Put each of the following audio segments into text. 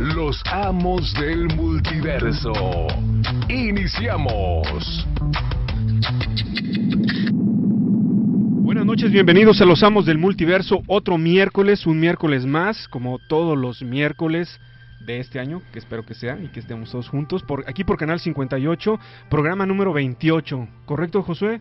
Los amos del multiverso. Iniciamos. Buenas noches, bienvenidos a los amos del multiverso. Otro miércoles, un miércoles más, como todos los miércoles de este año, que espero que sea y que estemos todos juntos, por aquí por Canal 58, programa número 28. ¿Correcto, Josué?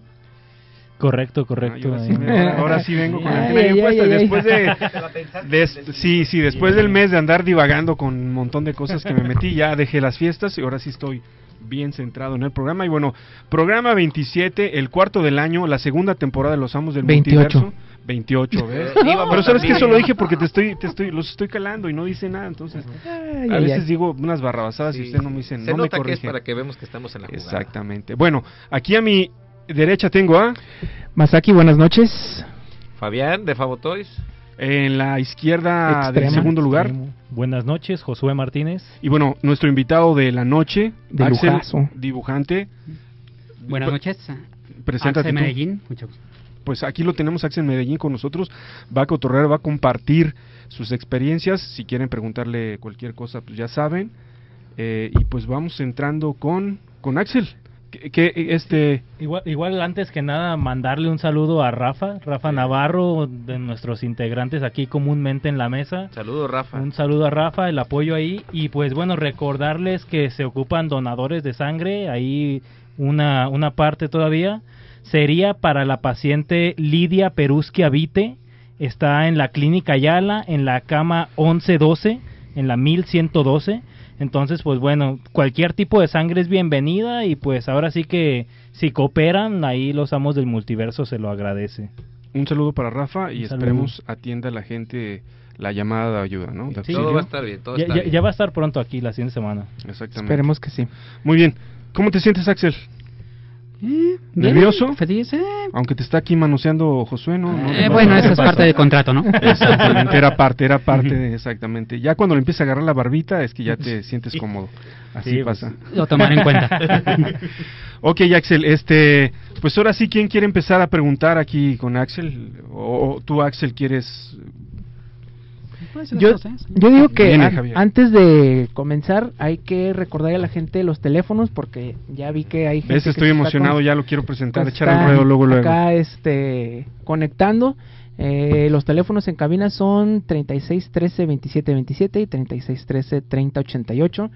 Correcto, correcto. ahora, sí, ahora, sí, vengo con la bien puesta. Después de, sí, sí, después del mes de andar divagando con un montón de cosas que me metí, ya dejé las fiestas y ahora sí estoy bien centrado en el programa. Y bueno, programa 27, el cuarto del año, la segunda temporada de Los Amos del 28. Multiverso. 28, ¿ves? Pero sabes que eso lo dije porque te estoy, te estoy, los estoy calando y no dice nada, entonces Ay, a ay, veces ay. digo unas barrabasadas y usted no me dice, Se no me nota que es corrige. para que vemos que estamos en la jugada. Exactamente. Bueno, aquí a mi derecha tengo a, Masaki, buenas noches. Fabián de Favotoys. en la izquierda del Extrema. segundo lugar, Buenas noches, Josué Martínez. y bueno, nuestro invitado de la noche, De Axel, lujazo. dibujante. Buenas noches. Preséntate Axel tú. Medellín. Mucho gusto. Pues aquí lo tenemos Axel Medellín con nosotros, va a cotorrear, va a compartir sus experiencias, si quieren preguntarle cualquier cosa, pues ya saben. Eh, y pues vamos entrando con, con Axel. Que, que, este Igual, igual antes que nada mandarle un saludo a Rafa, Rafa Navarro, de nuestros integrantes aquí comúnmente en la mesa. Saludos, Rafa. Un saludo a Rafa, el apoyo ahí. Y pues bueno, recordarles que se ocupan donadores de sangre, ahí una, una parte todavía. Sería para la paciente Lidia Peruski Avite, está en la clínica Ayala, en la cama 1112, en la 1112. Entonces, pues bueno, cualquier tipo de sangre es bienvenida y pues ahora sí que si cooperan, ahí los amos del multiverso se lo agradece. un saludo para Rafa y esperemos atienda a la gente la llamada de ayuda, ¿no? De Sí. Todo va a estar bien, todo Ya, está ya- bien. ya va a estar pronto aquí la siguiente semana. Exactamente. Esperemos que sí. Muy bien. ¿Cómo te sientes, Axel? Eh, ¿Nervioso? Feliz. eh. Aunque te está aquí manoseando Josué, ¿no? Eh, pasa bueno, eso es parte del contrato, ¿no? Exactamente, era parte, era parte de, exactamente. Ya cuando le empieza a agarrar la barbita es que ya te sientes cómodo. Así Sí, pues, pasa. Lo tomaré en cuenta. Ok, Axel, este, pues ahora sí, ¿quién quiere empezar a preguntar aquí con Axel? ¿O, o tú, Axel, quieres? Yo, yo digo que Viene, an- Javier. antes de comenzar hay que recordar a la gente los teléfonos porque ya vi que hay gente ¿Ves? que Estoy emocionado, con- ya lo quiero presentar, echar el ruedo luego, luego. Acá este, conectando. Eh, los teléfonos en cabina son 36 13 27 27 y 36 13 30 88.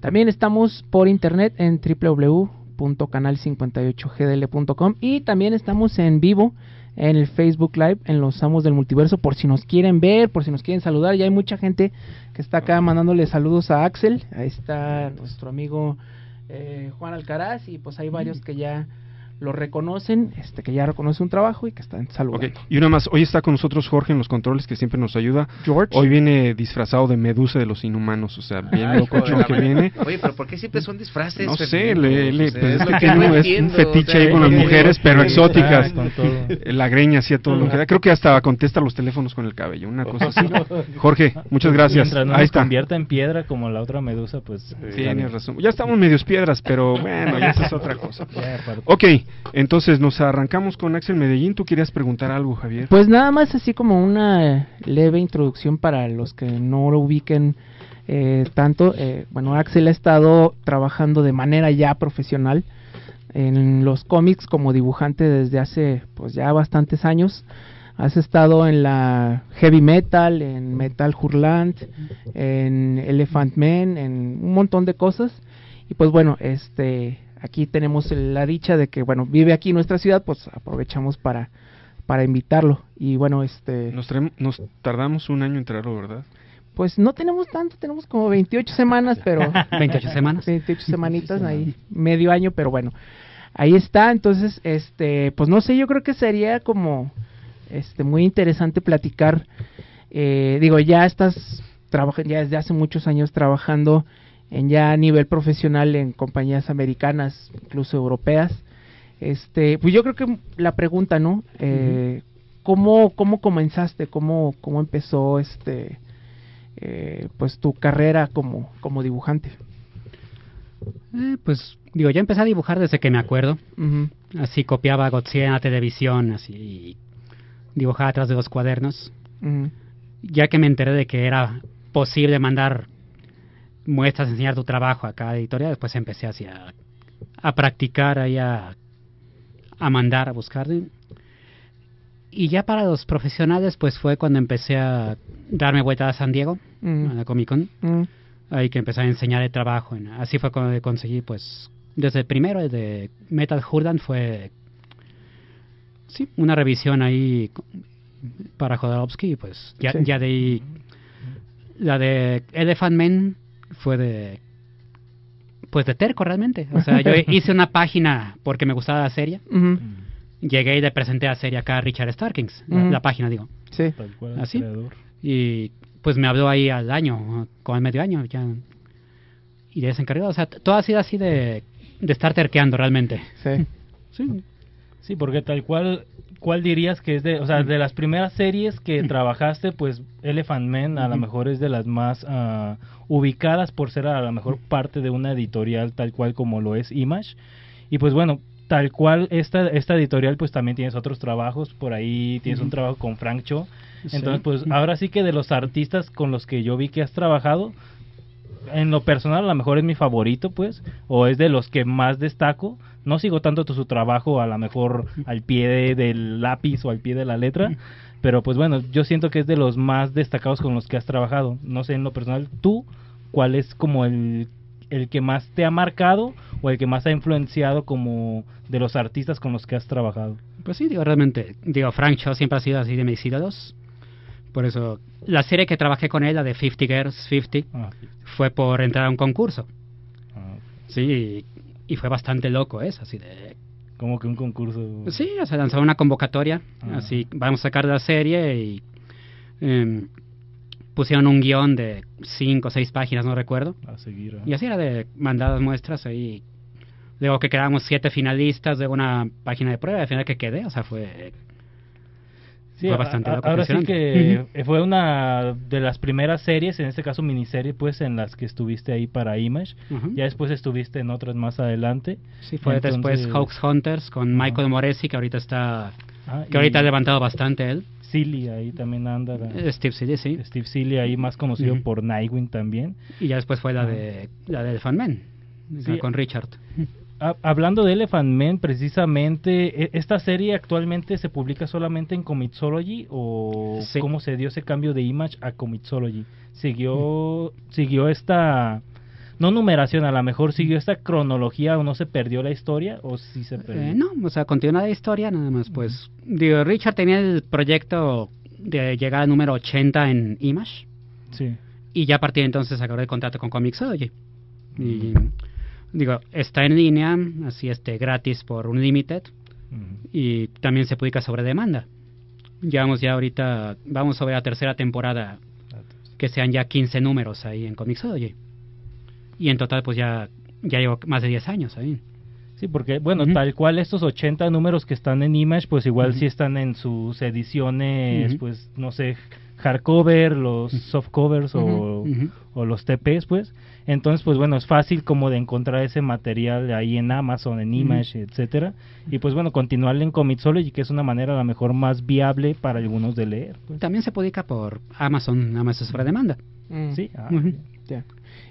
También estamos por internet en www.canal58gdl.com y también estamos en vivo en el Facebook Live en los Amos del Multiverso por si nos quieren ver, por si nos quieren saludar. Ya hay mucha gente que está acá mandándole saludos a Axel. Ahí está nuestro amigo eh, Juan Alcaraz y pues hay varios que ya lo reconocen, este que ya reconoce un trabajo y que están saludando. Ok, y una más, hoy está con nosotros Jorge en los controles que siempre nos ayuda. George. Hoy viene disfrazado de Medusa de los Inhumanos, o sea, bien Ay, locochón que madre. viene. Oye, pero ¿por qué siempre son disfraces? No sé, le, le- O sea, pues es es lo que no un- es un fetiche o sea, ahí con las ¿qué- mujeres, pero exóticas. con todo. La greña hacía todo lo que da. Creo que hasta contesta los teléfonos con el cabello, una cosa así. Jorge, muchas gracias. Mientras no Ahí nos está. convierta en piedra como la otra medusa, pues... Tienes razón. Ya estamos medios piedras, pero bueno, ya esa es otra cosa. Ya, entonces nos arrancamos con Axel Medellín. ¿Tú querías preguntar algo, Javier? Pues nada más así como una leve introducción para los que no lo ubiquen eh, tanto. eh, bueno, Axel ha estado trabajando de manera ya profesional en los cómics como dibujante desde hace pues ya bastantes años. Has estado en la heavy metal, en Metal Hurlant, en Elephant Man, en un montón de cosas. Y pues bueno, este aquí tenemos la dicha de que bueno, vive aquí en nuestra ciudad, pues aprovechamos para para invitarlo. Y bueno, este Nos, tardamos un año en traerlo, ¿verdad? pues no tenemos tanto, tenemos como 28 semanas, pero 28 semanas. 28 semanitas ahí, medio año, pero bueno. Ahí está, entonces este, pues no sé, yo creo que sería como este muy interesante platicar eh, digo, ya estás trabajan ya desde hace muchos años trabajando en ya a nivel profesional en compañías americanas, incluso europeas. Este, pues yo creo que la pregunta, ¿no? Eh, ¿cómo, ¿Cómo comenzaste? ¿Cómo, cómo empezó este, eh, pues tu carrera como, como dibujante? Eh, pues digo, yo empecé a dibujar desde que me acuerdo. Así copiaba Godzilla en la televisión, así dibujaba atrás de los cuadernos. Ya que me enteré de que era posible mandar muestras, enseñar tu trabajo a cada editorial, después empecé así a, a practicar ahí a, a mandar, a buscar. Y ya para los profesionales, pues fue cuando empecé a darme vuelta a San Diego, ujú, a la Comic Con. ujú. Ahí que empecé a enseñar el trabajo. Así fue cuando conseguí, pues, desde el primero, el de Metal Hurdan, fue, sí, una revisión ahí para Jodorowsky, y pues, ya, Sí. ya de ahí, la de Elephant Man fue de, pues, de terco realmente. O sea, yo hice una página porque me gustaba la serie, llegué y le presenté la serie acá a Richard Starkings, la- página, digo. Sí. Tal cual, el ¿Ah, sí? creador. Y pues me habló ahí al año, como al medio año, ya. Y de ese encargado. O sea, todo ha sido así de, de estar terqueando realmente. Sí. Sí. Sí, porque tal cual, ¿cuál dirías que es de, o sea, de las primeras series que trabajaste, pues Elephant Man a lo mejor es de las más ah, ubicadas por ser a lo mejor parte de una editorial tal cual como lo es Image. Y pues bueno, tal cual esta, esta editorial pues también tienes otros trabajos, por ahí tienes un trabajo con Frank Cho. Entonces pues ahora sí que de los artistas con los que yo vi que has trabajado, en lo personal a lo mejor es mi favorito pues o es de los que más destaco no sigo tanto su trabajo a lo mejor al pie de- del lápiz o al pie de la letra pero pues bueno yo siento que es de los más destacados con los que has trabajado no sé en lo personal tú cuál es como el el que más te ha marcado o el que más ha influenciado como de los artistas con los que has trabajado Pues sí, digo, realmente. Digo, Frank siempre ha sido así de mis ídolos. Por eso, la serie que trabajé con él, la de 50 Girls 50, Ah, fue por entrar a un concurso. ah, Sí, y, y fue bastante loco eso, así de... como que un concurso Sí, o sea, lanzaron una convocatoria, Ah. así, vamos a sacar la serie y em, pusieron un guion de cinco o seis páginas, no recuerdo. a seguir ah. Y así era de mandadas muestras ahí. Luego que quedamos siete finalistas, luego una página de prueba, al final que quedé, o sea, fue... Sí, fue bastante a- loco, ahora sí que fue una de las primeras series, en este caso miniserie, pues en las que estuviste ahí para Image. Ujú. Ya después estuviste en otras más adelante. Sí, fue Entonces- después Hawks Hunters con. Michael Moresi, que ahorita está... Ah, Que ahorita ha levantado bastante él. Silly ahí también anda. la- Eh, Steve City, sí. Steve Silly ahí más conocido por Nightwing también. Y ya después fue la de la del Fan Man, Sí. con Richard. Ha- hablando de Elephant Man, precisamente, ¿e- ¿esta serie actualmente se publica solamente en Comixology o Sí. cómo se dio ese cambio de Image a Comixology? ¿Siguió, siguió esta, no numeración, a lo mejor siguió esta cronología o no se perdió la historia o sí se perdió? Eh, no, o sea, continúa la historia, nada más, pues. Digo, Richard tenía el proyecto de llegar al número 80 en Image. Sí. Y ya a partir de entonces acabó el contrato con Comixology. Y digo, está en línea, así este, gratis por Unlimited. Ujú. Y también se publica sobre demanda. Llevamos ya ahorita, vamos sobre la tercera temporada, que sean ya 15 números ahí en Comixology. Y en total, pues ya, ya llevo más de 10 años ahí. Sí, porque, bueno, tal cual estos 80 números que están en Image, pues igual Ujú. sí están en sus ediciones, pues, no sé, hardcover, los softcovers o, los TPs, pues. Entonces, pues bueno, es fácil como de encontrar ese material ahí en Amazon, en Image, etcétera. Y pues bueno, continuar en Comixology, que es una manera a lo mejor más viable para algunos de leer. pues. También se publica por Amazon, nada más es sobre demanda. Mm, Sí, ah.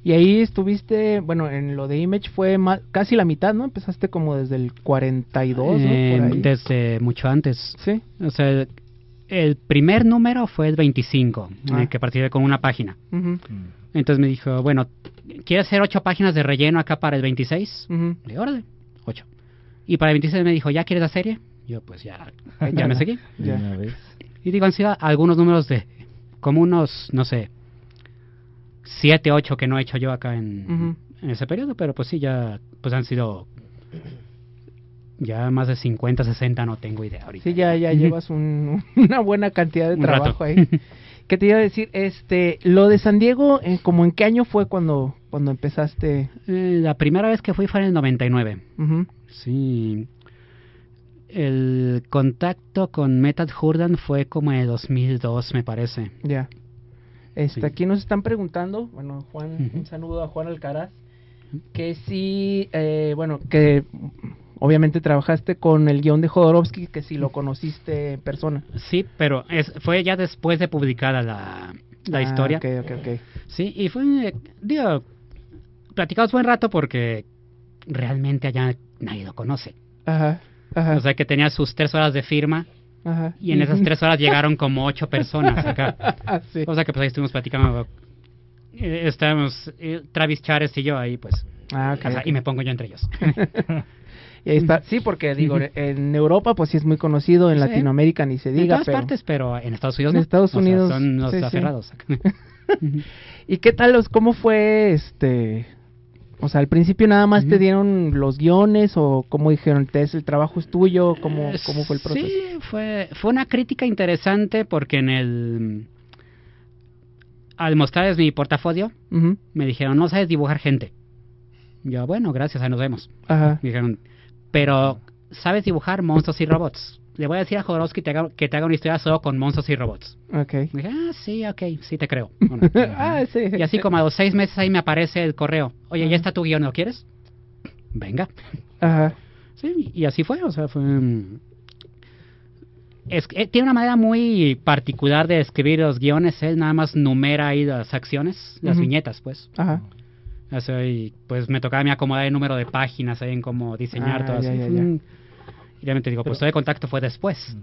Y ahí estuviste, bueno, en lo de Image fue ma- casi la mitad, ¿no? Empezaste como desde el 42, ¿no? Eh, Por ahí. desde mucho antes. Sí. O sea, el, primer número fue el 25, en Ah. el que participé con una página. Mm. Entonces me dijo, bueno, ¿quieres hacer ocho páginas de relleno acá para el 26? ujú. Le dije, órale, ocho. Y para el 26 me dijo, ¿ya quieres la serie? Yo, pues ya, ya me seguí. Ya. Y digo, han sido algunos números de como unos, no sé, siete, ocho que no he hecho yo acá en, en ese periodo, pero pues sí, ya, pues han sido ya más de 50, 60, no tengo idea ahorita. Sí, ya, ya llevas un- una buena cantidad de trabajo ahí. ¿Qué te iba a decir? Este, lo de San Diego, eh, ¿como en qué año fue cuando, cuando empezaste? Eh, la primera vez que fui fue en el 99. Ujú. Sí. El contacto con Metal Hurdan fue como en el 2002, me parece. Ya. Este, Sí. Aquí nos están preguntando, bueno, Juan, un saludo a Juan Alcaraz, que sí, eh, bueno, que obviamente trabajaste con el guion de Jodorowsky, que si lo conociste en persona. Sí, pero es, fue ya después de publicada la, la Ah, historia. Ok, ok, ok. Sí, y fue, eh, digo, platicamos buen rato porque realmente allá nadie lo conoce. Ajá, ajá, O sea que tenía sus tres horas de firma ajá. y en esas tres horas llegaron como ocho personas acá. Ah, sí. O sea que pues ahí estuvimos platicando. eh, Estábamos eh, Travis Chávez y yo ahí pues. Ah, ok, ajá, ok. Y me pongo yo entre ellos. Y ahí está. Sí, porque digo, en Europa pues sí es muy conocido, en Sí. Latinoamérica ni se en diga, todas pero... partes, pero en Estados Unidos En no. Estados O sea, Unidos, son los sí, sí. aferrados. ¿Y qué tal los, cómo fue este? O sea, al principio nada más te dieron los guiones o cómo dijeron, Tess, el trabajo es tuyo, ¿cómo, cómo fue el proceso? Sí, fue, fue una crítica interesante porque en el... Al mostrarles mi portafolio, me dijeron, no sabes dibujar gente. Yo, bueno, gracias, ahí nos vemos. Ajá. Me dijeron, pero sabes dibujar monstruos y robots. Le voy a decir a Jodorowsky que te haga, que te haga una historia solo con monstruos y robots. Ok. Me dije, ah, sí, ok, sí te creo. Bueno. ah, sí. y así como a los seis meses ahí me aparece el correo. Oye, ya está tu guion, ¿lo quieres? Venga. Ajá. Sí, y así fue, o sea, fue... mm, Es, eh, tiene una manera muy particular de escribir los guiones, él nada más numera ahí las acciones, las viñetas, pues. Ajá. O sea, y pues me tocaba a mí acomodar el número de páginas ahí en cómo diseñar Ah, todo ya, así. ya, ya. Mm. Y realmente digo, pues todo el contacto fue después.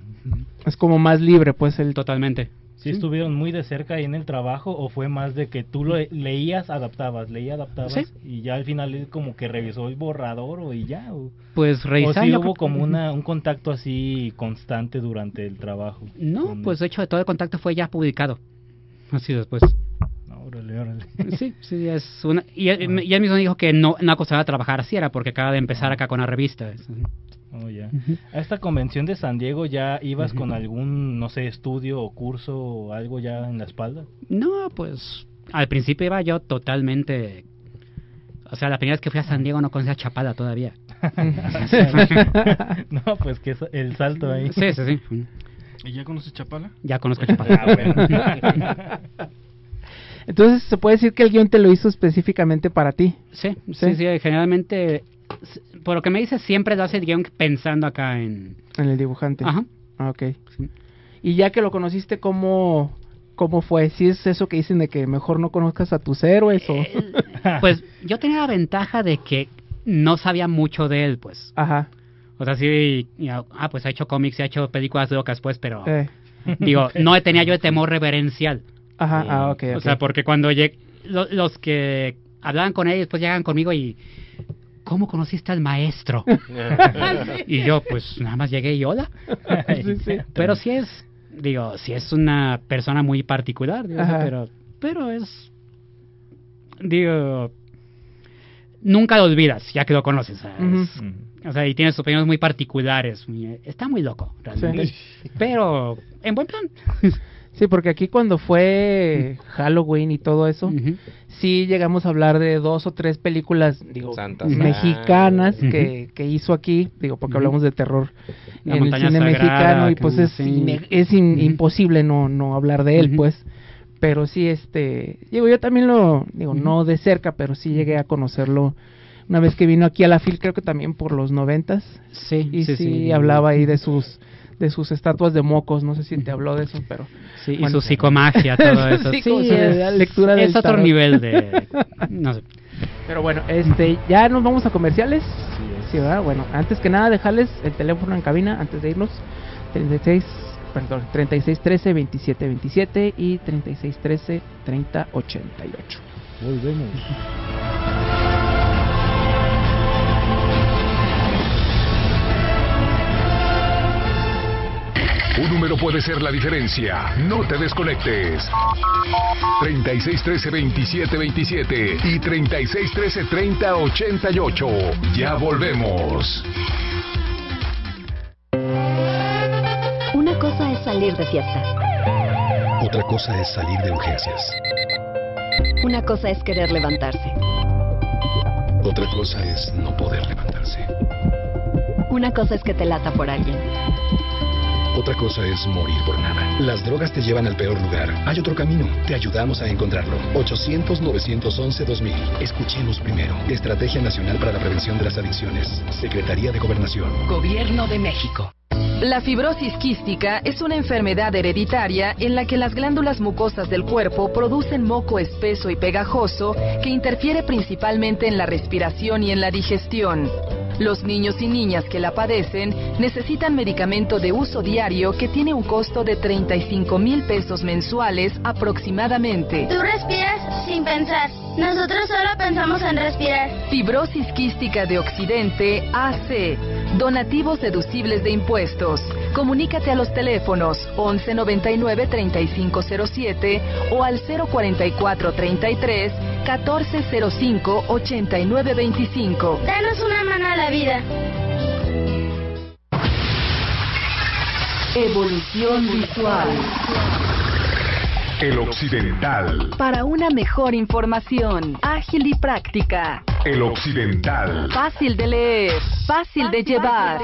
Es como más libre, pues, el... Totalmente. ¿Sí estuvieron muy de cerca ahí en el trabajo o fue más de que tú lo leías, adaptabas, leías, adaptabas Sí. y ya al final él como que revisó el borrador o y ya? ¿O, Pues o revisando... sí yo hubo como una, un contacto así constante durante el trabajo? No, Con- pues de hecho todo el contacto fue ya publicado. Así después. No, órale, órale. Sí, sí, es una... Y él, y él mismo dijo que no, no acostumbraba a trabajar así, era porque acaba de empezar acá con la revista. Oh, ya. Ujú. A esta convención de San Diego ya ibas con algún, no sé, estudio o curso o algo ya en la espalda. No, pues al principio iba yo totalmente... O sea, la primera vez que fui a San Diego no conocía Chapada todavía. no, pues que es el salto ahí. Sí, sí, sí. ¿Y ya conoces Chapala? Ya conozco Chapada. Ah, bueno. Entonces, ¿se puede decir que el guion te lo hizo específicamente para ti? Sí, Sí. sí, sí, generalmente... Por lo que me dices, siempre lo hace el guion pensando acá en... En el dibujante. Ajá. Ah, ok. Sí. Y ya que lo conociste, ¿cómo, cómo fue? ¿Si es eso que dicen de que mejor no conozcas a tus héroes o...? Pues yo tenía la ventaja de que no sabía mucho de él, pues. Ajá. O sea, sí, ya, ah, pues ha hecho cómics y ha hecho películas locas, pues, pero... eh, Digo, no tenía yo el temor reverencial. Ajá, ah, ok, O ok. sea, porque cuando llegué, lo- los que hablaban con él después llegan conmigo y... ¿Cómo conociste al maestro? y yo, pues, nada más llegué y hola. Sí, sí. Pero sí es, digo, sí es una persona muy particular, digo, o pero, pero es, digo, nunca lo olvidas, ya que lo conoces, o sea, Ujú. es- o sea, y tiene sus opiniones muy particulares, está muy loco, realmente, Sí. pero en buen plan. Sí, porque aquí cuando fue Halloween y todo eso, sí llegamos a hablar de dos o tres películas, digo, Santa mexicanas que, que hizo aquí, digo, porque hablamos de terror La en el cine sagrada, mexicano y pues es, sí. es imposible no, no hablar de él, pues. Pero sí, este, digo, yo también lo, digo, no de cerca, pero sí llegué a conocerlo una vez que vino aquí a la FIL, creo que también por los noventas, Sí, y sí, sí, sí. hablaba ahí de sus de sus estatuas de mocos, no sé si te habló de eso, pero Sí, y Bueno. su psicomagia, todo eso. Sí, Sí, es, lectura del es otro tarot. nivel de... No sé. Pero bueno, este, ya nos vamos a comerciales. Sí, ¿verdad? Bueno, antes que nada, dejarles el teléfono en cabina antes de irnos. 36, perdón, 3613 2727 y 3613 3088. Volvemos. Un número puede ser la diferencia. No te desconectes. 3613-2727 y 3613-3088. Ya volvemos. Una cosa es salir de fiesta. Otra cosa es salir de urgencias. Una cosa es querer levantarse. Otra cosa es no poder levantarse. Una cosa es que te lata por alguien. Otra cosa es morir por nada. Las drogas te llevan al peor lugar. Hay otro camino. Te ayudamos a encontrarlo. 800-911-2000. Escuchemos primero. Estrategia Nacional para la Prevención de las Adicciones. Secretaría de Gobernación. Gobierno de México. La fibrosis quística es una enfermedad hereditaria en la que las glándulas mucosas del cuerpo producen moco espeso y pegajoso que interfiere principalmente en la respiración y en la digestión. Los niños y niñas que la padecen necesitan medicamento de uso diario que tiene un costo de 35 mil pesos mensuales aproximadamente. Tú respiras sin pensar. Nosotros solo pensamos en respirar. Fibrosis quística de Occidente AC. Donativos deducibles de impuestos. Comunícate a los teléfonos 1199 3507 o al 04433 1405 8925. Danos una mano a la vida. Evolución visual. El Occidental. Para una mejor información, ágil y práctica. El Occidental. Fácil de leer, fácil de llevar.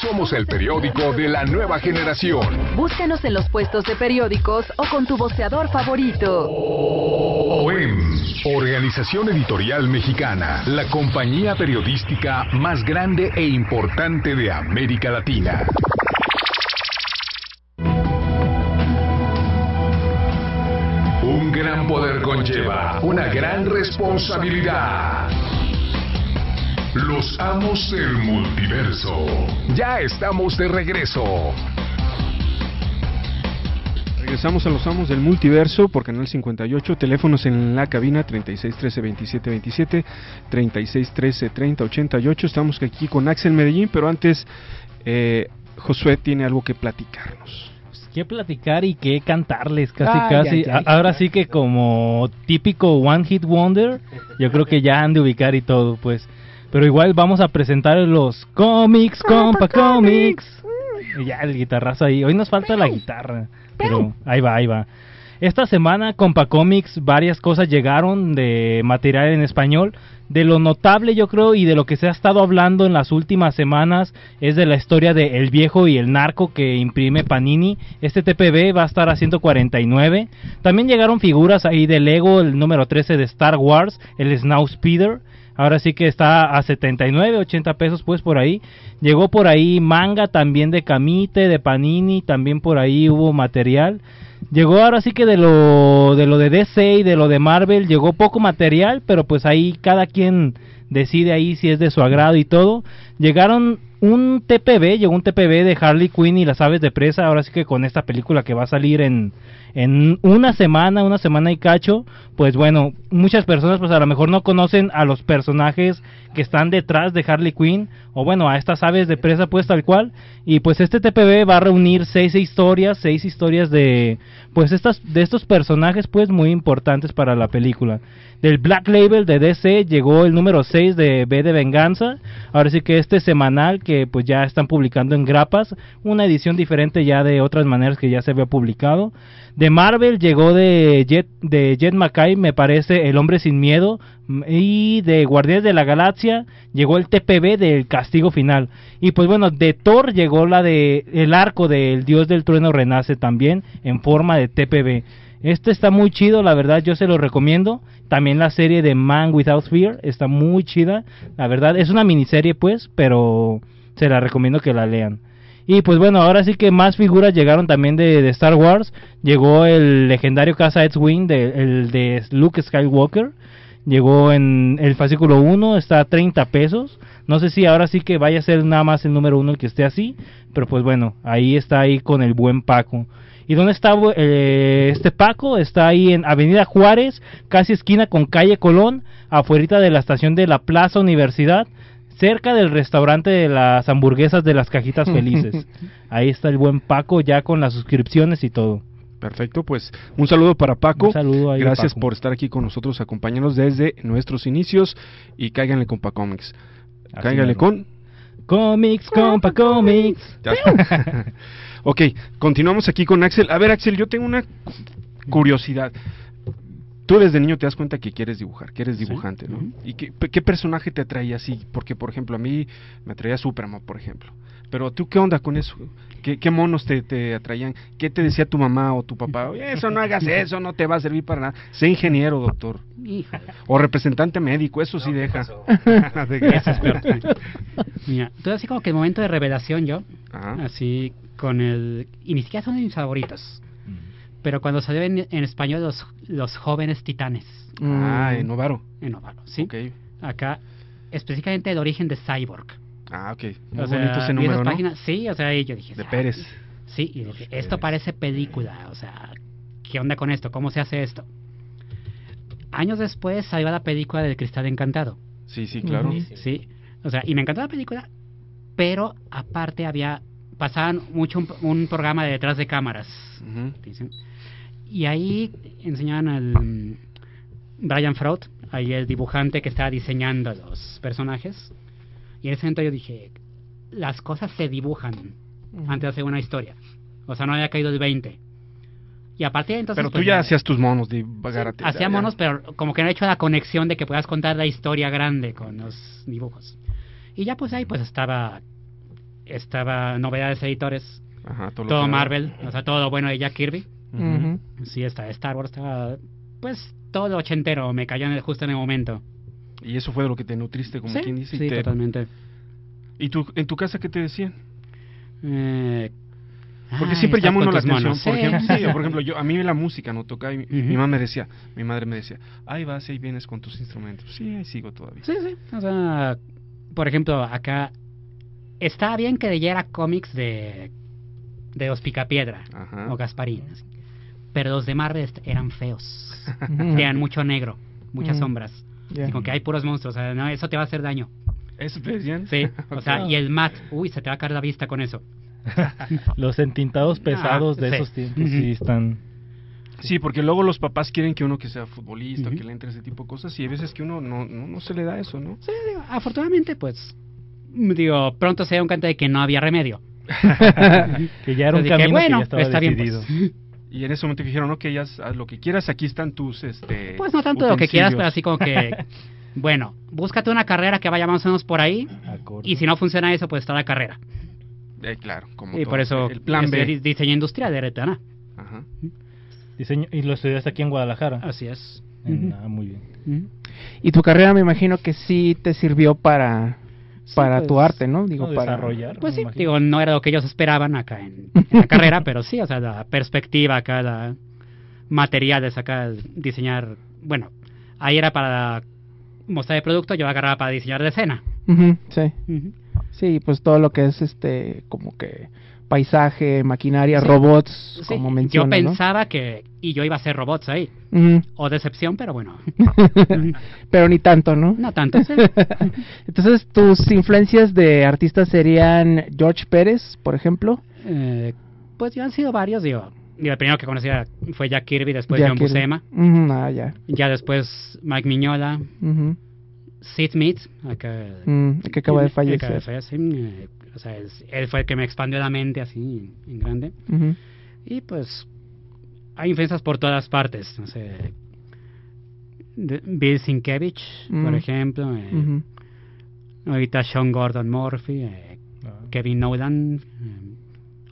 Somos el periódico de la nueva generación. Búscanos en los puestos de periódicos o con tu voceador favorito. OEM, Organización Editorial Mexicana, la compañía periodística más grande e importante de América Latina. Poder conlleva una gran responsabilidad. Los amos del multiverso. Ya estamos de regreso. Regresamos a los amos del multiverso por Canal 58. Teléfonos en la cabina 3613-2727, 3613-3088. Estamos aquí con Axel Medellín, pero antes eh, Josué tiene algo que platicarnos qué platicar y qué cantarles, casi, casi. Ahora sí que como típico One Hit Wonder, yo creo que ya han de ubicar y todo, pues. Pero igual vamos a presentar los cómics, compa, cómics. Y ya el guitarrazo ahí. Hoy nos falta la guitarra, pero ahí va, ahí va. Esta semana, Compa Comics, varias cosas llegaron de material en español. De lo notable, yo creo, y de lo que se ha estado hablando en las últimas semanas, es de la historia de El Viejo y el Narco que imprime Panini. Este TPB va a estar a 149. También llegaron figuras ahí de Lego, el número 13 de Star Wars, el Snow Speeder. Ahora sí que está a 79, 80 pesos pues por ahí. Llegó por ahí manga también de Camite, de Panini, también por ahí hubo material. Llegó ahora sí que de lo de lo de DC y de lo de Marvel llegó poco material, pero pues ahí cada quien decide ahí si es de su agrado y todo. Llegaron un TPB, llegó un TPB de Harley Quinn y las aves de presa, ahora sí que con esta película que va a salir en, en una semana, una semana y cacho, pues bueno, muchas personas pues a lo mejor no conocen a los personajes que están detrás de Harley Quinn, o bueno, a estas aves de presa pues tal cual, y pues este TPB va a reunir seis historias, seis historias de pues estas, de estos personajes pues muy importantes para la película. Del Black Label de DC llegó el número 6 de B de Venganza, ahora sí que este semanal que pues ya están publicando en grapas, una edición diferente ya de otras maneras que ya se había publicado. De Marvel llegó de Jet, de Mackay, me parece El Hombre Sin Miedo. Y de Guardianes de la Galaxia llegó el TPB del Castigo Final. Y pues bueno, de Thor llegó la de El Arco del Dios del Trueno Renace también en forma de TPB. Este está muy chido, la verdad yo se lo recomiendo. También la serie de Man Without Fear está muy chida. La verdad es una miniserie pues, pero se la recomiendo que la lean. Y pues bueno, ahora sí que más figuras llegaron también de, Star Wars. Llegó el legendario Casa X-Wing, de, el de Luke Skywalker. Llegó en el fascículo 1, está a 30 pesos. No sé si ahora sí que vaya a ser nada más el número 1 el que esté así. Pero pues bueno, ahí está ahí con el buen Paco. ¿Y dónde está eh, este Paco? Está ahí en Avenida Juárez, casi esquina con calle Colón, afuera de la estación de la Plaza Universidad cerca del restaurante de las hamburguesas de las cajitas felices. Ahí está el buen Paco ya con las suscripciones y todo. Perfecto, pues un saludo para Paco. Un saludo Gracias por estar aquí con nosotros, acompañarnos desde nuestros inicios y cáiganle con Pacomics. Cáiganle con Comics, compa comics. ok, continuamos aquí con Axel. A ver, Axel, yo tengo una curiosidad. Tú desde niño te das cuenta que quieres dibujar, que eres dibujante, ¿no? ¿Y qué, qué personaje te atraía así? Porque, por ejemplo, a mí me atraía Superman, por ejemplo. Pero tú, ¿qué onda con eso? ¿Qué, qué monos te, te, atraían? ¿Qué te decía tu mamá o tu papá? Oye, eso no hagas eso, no te va a servir para nada. Sé ingeniero, doctor. O representante médico, eso sí deja. eso es peor. Mira, entonces así como que el momento de revelación yo, así con el... Y ni siquiera son de mis favoritos. Pero cuando salió en, en español los, los jóvenes titanes. Ah, en Novaro. En Novaro, sí. Acá, específicamente el origen de Cyborg. Ah, ok. Muy o bonito ese número, ¿no? sí, o sea, yo dije... De Pérez. Sí, y dije, esto parece película, o sea, ¿qué onda con esto? ¿Cómo se hace esto? Años después salió la película del Cristal Encantado. Sí, sí, claro. Sí, o sea, y me encantó la película, pero aparte había... Pasaban mucho un, programa de detrás de cámaras. Dicen, y ahí enseñaban al Brian Fraud, ahí el dibujante que estaba diseñando los personajes. Y en ese momento yo dije, las cosas se dibujan antes de hacer una historia. O sea, no había caído el 20. Y a partir de entonces... Pero tú pues, ya hacías tus monos de sí, Hacía monos, pero como que no he hecho la conexión de que puedas contar la historia grande con los dibujos. Y ya pues ahí pues estaba... Estaba novedades editores. Ajá, todo, todo Marvel, o sea, todo lo bueno de Jack Kirby. Sí, está Star Wars, pues todo ochentero, me cayó justo en el momento. Y eso fue de lo que te nutriste, como quien dice. Sí, totalmente. ¿Y tú, en tu casa qué te decían? Eh, porque siempre llama uno la atención. Por, ejemplo, por ejemplo, yo, a mí la música no toca. Y Mi mamá me decía, mi madre me decía, ahí vas, ahí vienes con tus instrumentos. Sí, ahí sigo todavía. Sí, sí. O sea, por ejemplo, acá está bien que leyera cómics de, de Los Picapiedra o Gasparín pero los de Marvel eran feos. Tenían mucho negro, muchas sombras. Yeah. Como que hay puros monstruos, o sea, no, eso te va a hacer daño. ¿Eso te decían? Sí, o sea, y el mat, uy, se te va a caer la vista con eso. los entintados ah, pesados de esos tiempos sí están... Sí, porque luego los papás quieren que uno que sea futbolista, que le entre ese tipo de cosas, y hay veces que uno no, no, no se le da eso, ¿no? Sí, digo, afortunadamente, pues, digo, pronto se da un cuenta de que no había remedio. que ya era un camino bueno, que ya estaba está decidido. Bien, pues. Y en ese momento dijeron, ok, ya haz lo que quieras, aquí están tus... Este, pues no tanto lo que quieras, pero así como que... bueno, búscate una carrera que vaya más o menos por ahí. Y si no funciona eso, pues está la carrera. Eh, claro, como Y por eso el plan B. diseño industrial de Retana. Ajá. Diseño, y lo estudiaste aquí en Guadalajara. Así es. Ah, muy bien. Y tu carrera me imagino que sí te sirvió para para pues, tu arte, ¿no? Digo, para desarrollar. Pues sí, digo, no era lo que ellos esperaban acá en, la carrera, pero sí, o sea, la perspectiva acá, la materiales acá, diseñar, bueno, ahí era para mostrar el producto, yo agarraba para diseñar de escena. sí. Sí, pues todo lo que es este, como que paisaje, maquinaria, robots, como mencionas, Yo pensaba que y yo iba a ser robots ahí. O decepción, pero bueno. pero ni tanto, ¿no? No tanto. Entonces, tus influencias de artistas serían George Pérez, por ejemplo. Eh, pues ya han sido varios, digo. el primero que conocía fue Jack Kirby, después John Buscema. ah, ya. Ya después Mike Miñola. Sid Mead, mm, que acaba de fallecer. Eh, o sea, él fue el que me expandió la mente así en grande. Y pues hay influencias por todas partes. No sé, Bill Sienkiewicz, por ejemplo. Eh, ahorita Sean Gordon Murphy, eh, ah. Kevin Nolan, eh,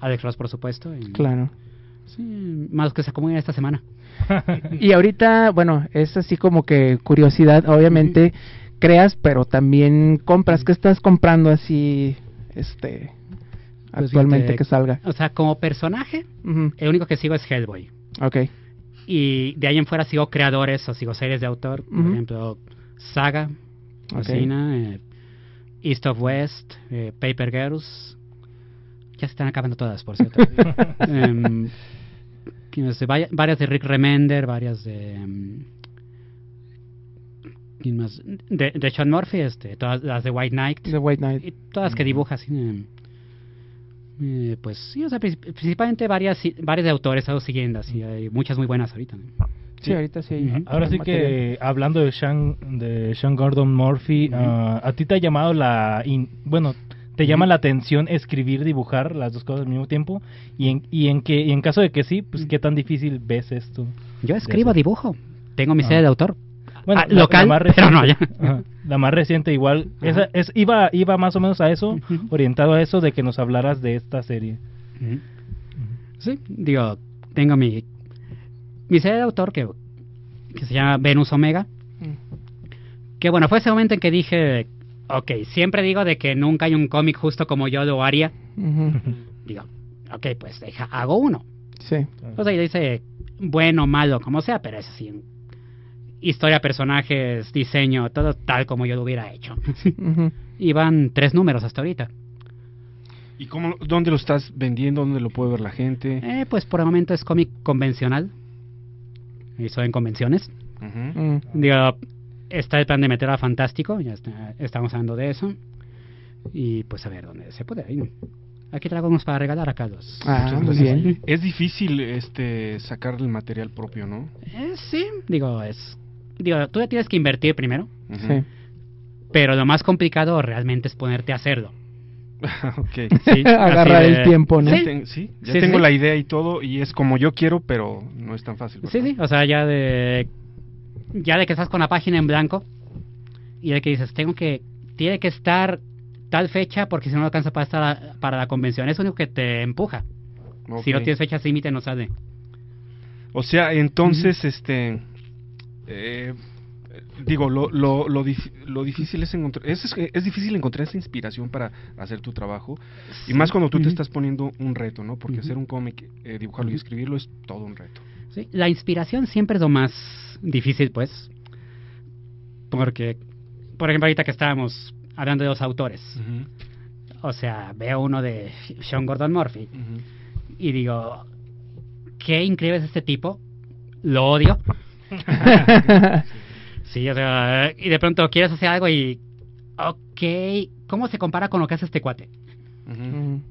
Alex Ross, por supuesto. claro. Sí, más que se acomodan esta semana. y ahorita, bueno, es así como que curiosidad, obviamente creas, pero también compras. ¿Qué estás comprando así, este, pues actualmente que salga? O sea, como personaje, el único que sigo es Hellboy. Ok. Y de ahí en fuera sigo creadores o sigo series de autor, por ejemplo, Saga, Cocina, eh, East of West, eh, Paper Girls. Ya se están acabando todas, por cierto. um, varias de Rick Remender, varias de... Um, ¿Quién más? De, de Sean Murphy, este, todas las de White Knight. De White Knight. Y todas que dibuja así. Eh, pues sí, o sea, principalmente varias, varias de autores estado siguiendo, así, hay muchas muy buenas ahorita. Sí, ahorita sí. Ahora sí que hablando de Sean, de Sean Gordon Murphy, ah, ¿a ti te ha llamado la... bueno, ¿Te llama la atención escribir, dibujar las dos cosas al mismo tiempo? Y en, y en, que, y en caso de que sí, pues ¿qué tan difícil ves esto? Yo escribo, dibujo. Tengo mi Ah. sede de autor. Bueno, Ah, la- local, la más pero no, reciente. ya. Ajá. La más reciente igual. Esa, es, iba, iba más o menos a eso, orientado a eso de que nos hablaras de esta serie. Sí, digo, tengo mi, mi serie de autor que, que se llama Venus Omega. Que bueno, fue ese momento en que dije, ok, siempre digo de que nunca hay un cómic justo como yo lo haría. Digo, ok, pues deja, hago uno. Sí. O sea, y dice, bueno, malo, como sea, pero es así. Historia, personajes, diseño, todo tal como yo lo hubiera hecho. Ujú. y van tres números hasta ahorita. ¿Y cómo, dónde lo estás vendiendo? ¿Dónde lo puede ver la gente? Eh, pues por el momento es cómic convencional. Hizo en convenciones. Mm. Digo, está el plan de meter a Fantástico, ya está- estamos hablando de eso. Y pues a ver dónde se puede. Ahí. Aquí traigo unos para regalar a Carlos. Ah, muy bien. Es difícil este sacar el material propio, ¿no? Eh, sí, digo, es. Digo, tú ya tienes que invertir primero. Sí. pero lo más complicado realmente es ponerte a hacerlo. ok. Sí, Agarrar el tiempo, ¿no? Sí. ten- sí, ya Sí, tengo sí. la idea y todo, y es como yo quiero, pero no es tan fácil. Sí, ¿verdad? sí, o sea, ya de. Ya de que estás con la página en blanco y de que dices, tengo que. Tiene que estar tal fecha porque si no no alcanza para, estar para la convención. Es lo único que te empuja. Si no tienes fecha límite, no sale. O sea, entonces, este... eh, digo, lo, lo, lo, lo difícil es encontrar... Es, es, difícil encontrar esa inspiración para hacer tu trabajo. Y más cuando tú te estás poniendo un reto, ¿no? Porque hacer un cómic, eh, dibujarlo y escribirlo es todo un reto. Sí, La inspiración siempre es lo más difícil, pues. Porque, por ejemplo, ahorita que estábamos hablando de los autores. O sea, veo uno de Sean Gordon Murphy y digo, qué increíble es este tipo. Lo odio. Sí, o sea, y de pronto quieres hacer algo y, ok, ¿cómo se compara con lo que hace este cuate?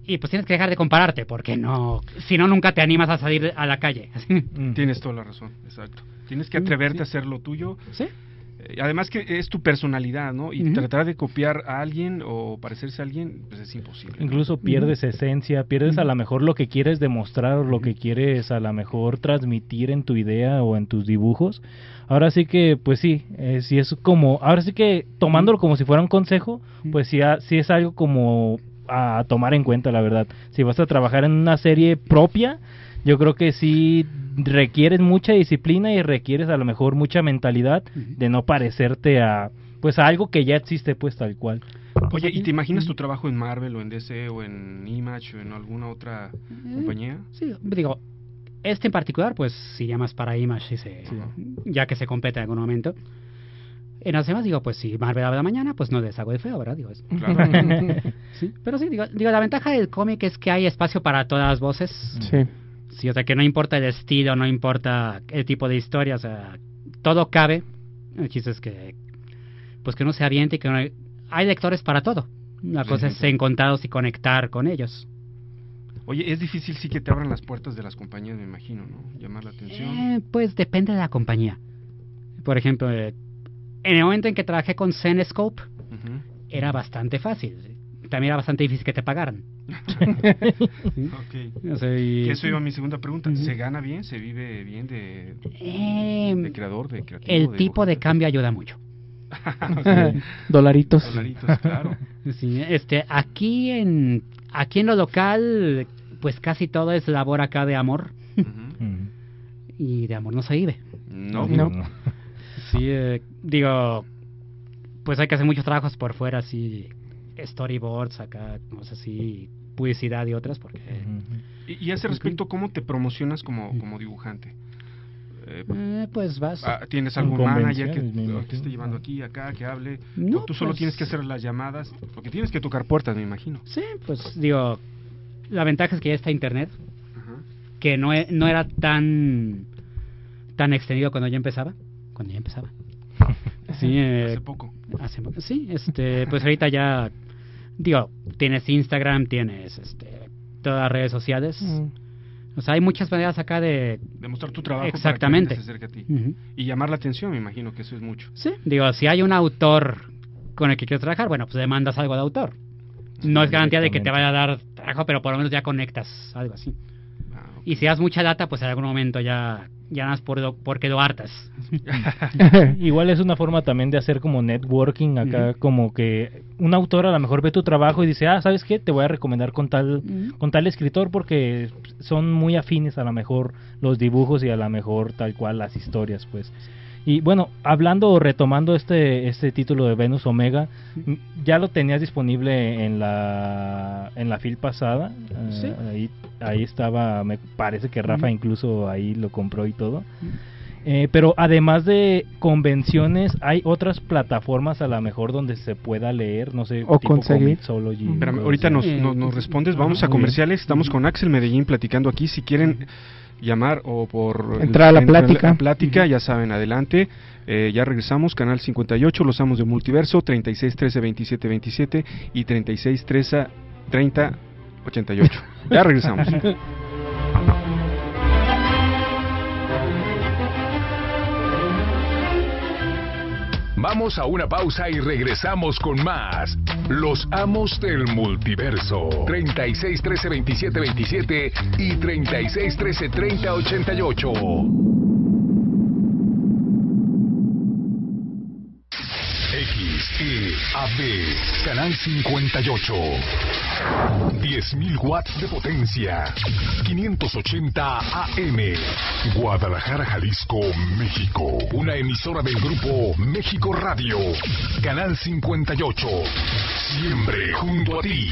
Y pues tienes que dejar de compararte, porque no, si no, nunca te animas a salir a la calle. Tienes toda la razón, exacto. Tienes que atreverte sí. a hacer lo tuyo. ¿Sí? Eh, además que es tu personalidad, ¿no? Y tratar de copiar a alguien o parecerse a alguien, pues es imposible. ¿no? Incluso pierdes esencia, pierdes a lo mejor lo que quieres demostrar o lo que quieres a lo mejor transmitir en tu idea o en tus dibujos. Ahora sí que, pues sí, eh, si es como, ahora sí que tomándolo como si fuera un consejo, pues sí, a- sí es algo como a tomar en cuenta, la verdad. Si vas a trabajar en una serie propia, yo creo que sí requieres mucha disciplina y requieres a lo mejor mucha mentalidad de no parecerte a pues a algo que ya existe pues tal cual. Oye, ¿y te imaginas tu trabajo en Marvel o en DC o en Image o en alguna otra compañía? Sí, digo, este en particular, pues sí llamas para Image, sí se- ya que se completa en algún momento. En las demás digo, pues si Marvel habla mañana, pues no les hago de feo, ¿verdad? Digo, es- Claro. sí, pero sí, digo, digo, la ventaja del cómic es que hay espacio para todas las voces. Sí. Sí, o sea, que no importa el estilo, no importa el tipo de historia, o sea, todo cabe. El chiste es que, pues que no se aviente y que no hay, hay lectores para todo. La Sí, cosa sí, es encontrarlos y conectar con ellos. Oye, es difícil sí que te abran las puertas de las compañías, me imagino, ¿no? Llamar la atención. Eh, pues depende de la compañía. Por ejemplo, eh, en el momento en que trabajé con Zenescope, Ujú. era bastante fácil. También era bastante difícil que te pagaran. Ok. O sea, y- Que Eso iba a mi segunda pregunta. ¿Se gana bien? ¿Se vive bien de, Eh, de creador, de creativo? el de tipo de cambio ayuda mucho. Dolaritos. Dolaritos, claro. Sí, este, aquí en aquí en lo local, pues casi todo es labor acá de amor. Mm. y de amor no se vive. No, No. Sí, eh, digo, pues hay que hacer muchos trabajos por fuera, así, storyboards acá, cosas así, publicidad y otras, porque Y, y a ese respecto, ¿cómo te promocionas como, como dibujante? Eh, eh, pues vas. ah, ¿Tienes En algún manager que que esté llevando aquí, acá, que hable? No, ¿O tú solo pues- tienes que hacer las llamadas? Porque tienes que tocar puertas, me imagino. Sí, pues digo, la ventaja es que ya está internet, Ajá. que no, e- no era tan tan extendido cuando yo empezaba, cuando yo empezaba. Sí, eh, Hace poco. hace poco- sí, este, pues ahorita ya, digo, tienes Instagram, tienes este, todas las redes sociales. Mm. O sea, hay muchas maneras acá de... Demostrar tu trabajo Exactamente. para que la gente se acerque a ti. Ujú. Y llamar la atención, me imagino que eso es mucho. Sí, digo, si hay un autor con el que quieres trabajar, bueno, pues le mandas algo de autor. No es garantía de que te vaya a dar trabajo, pero por lo menos ya conectas, algo así. Y si das mucha data, pues en algún momento ya ya más por, porque lo hartas. Igual es una forma también de hacer como networking acá, como que un autor a lo mejor ve tu trabajo y dice, ah, ¿sabes qué? Te voy a recomendar con tal, con tal escritor porque son muy afines a lo mejor los dibujos y a lo mejor tal cual las historias, pues. Y bueno, hablando o retomando este, este título de Venus Omega, ya lo tenías disponible en la en la fil pasada. Sí. Eh, ahí, ahí estaba, me parece que Rafa incluso ahí lo compró y todo. Eh, pero además de convenciones, hay otras plataformas a lo mejor donde se pueda leer, no sé, o conseguir. Comixology, Espérame, todo ahorita nos, nos, nos respondes, vamos a comerciales, estamos con Axel Medellín platicando aquí, si quieren llamar o por Entrar a la plática. plática, ya saben, adelante. Eh, ya regresamos, canal 58, los amos de multiverso, 36 13 27 27 y 36 13 30 88. Ya regresamos. Vamos a una pausa y regresamos con más. Los amos del multiverso. 36 13 27 27 y 36 13 30 88. XEAB, canal 58. 10.000 watts de potencia. 580 AM. Guadalajara, Jalisco, México. Una emisora del grupo México Radio. Canal 58. Siempre junto a ti.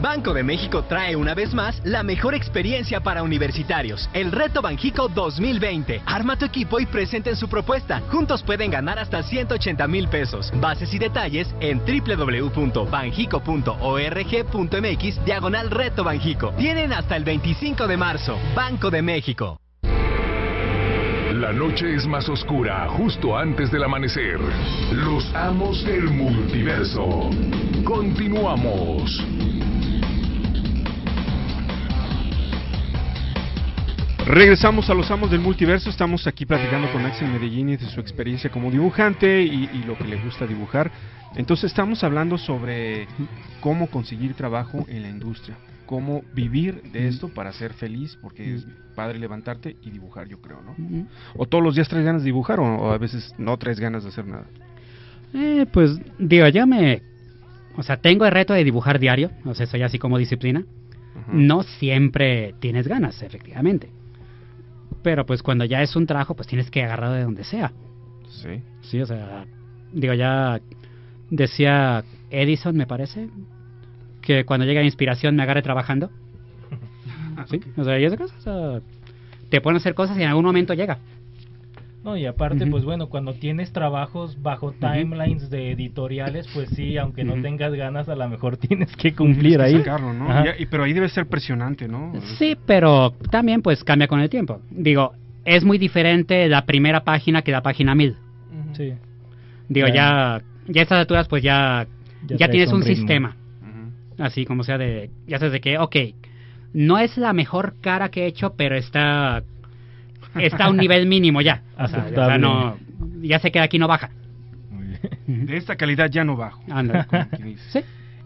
Banco de México trae una vez más la mejor experiencia para universitarios, el Reto Banjico 2020. Arma tu equipo y presenten su propuesta. Juntos pueden ganar hasta 180 mil pesos. Bases y detalles en www.banjico.org.mx diagonal Reto Banjico. Tienen hasta el 25 de marzo. Banco de México. La noche es más oscura justo antes del amanecer. Los amos del multiverso. Continuamos. Regresamos a los amos del multiverso. Estamos aquí platicando con Axel Medellín y de su experiencia como dibujante y, y lo que le gusta dibujar. Entonces estamos hablando sobre cómo conseguir trabajo en la industria, cómo vivir de esto para ser feliz, porque es padre levantarte y dibujar, yo creo, ¿no? O todos los días traes ganas de dibujar o, o a veces no traes ganas de hacer nada. Eh, pues digo, ya me... O sea, tengo el reto de dibujar diario, o sea, soy así como disciplina. No siempre tienes ganas, efectivamente. Pero pues cuando ya es un trabajo, pues tienes que agarrar de donde sea. Sí. Sí, o sea, digo, ya decía Edison, me parece, que cuando llega la inspiración me agarre trabajando. Sí, o sea, y esas cosas, o sea, te ponen a hacer cosas y en algún momento llega. No, y aparte, pues bueno, cuando tienes trabajos bajo timelines de editoriales, pues sí, aunque no tengas ganas, a lo mejor tienes que cumplir Tienes que ahí. sacarlo, ¿no? Y- pero ahí debe ser presionante, ¿no? Sí, pero también pues cambia con el tiempo. Digo, es muy diferente la primera página que la página 1000. Sí. Digo, Ya. ya, ya a estas alturas pues ya, Ya tienes un un ritmo. sistema. Así como sea de, ya sabes de que, ok, no es la mejor cara que he hecho, pero está, está a un nivel mínimo ya. O sea, o sea, Aceptable. no, ya sé que aquí no baja. De esta calidad ya no bajo. Anda. Dice.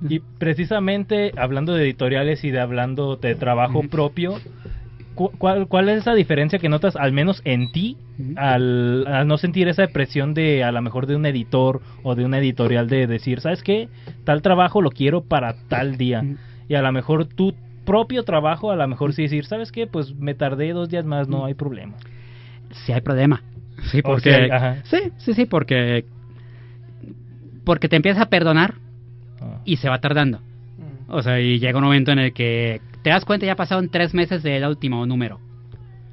Y precisamente hablando de editoriales y de hablando de trabajo propio, cu- ¿cuál, ¿cuál es esa diferencia que notas, al menos en ti, al, al no sentir esa presión de a lo mejor de un editor o de una editorial de decir, ¿sabes qué? Tal trabajo lo quiero para tal día. Y a lo mejor tu propio trabajo, a lo mejor sí decir, ¿sabes qué? Pues me tardé dos días más, no hay problema. Sí hay problema. Sí, porque... ajá. sí, sí, sí, porque... Porque te empiezas a perdonar Ah. y se va tardando. O sea, y llega un momento en el que te das cuenta ya pasaron tres meses del último número.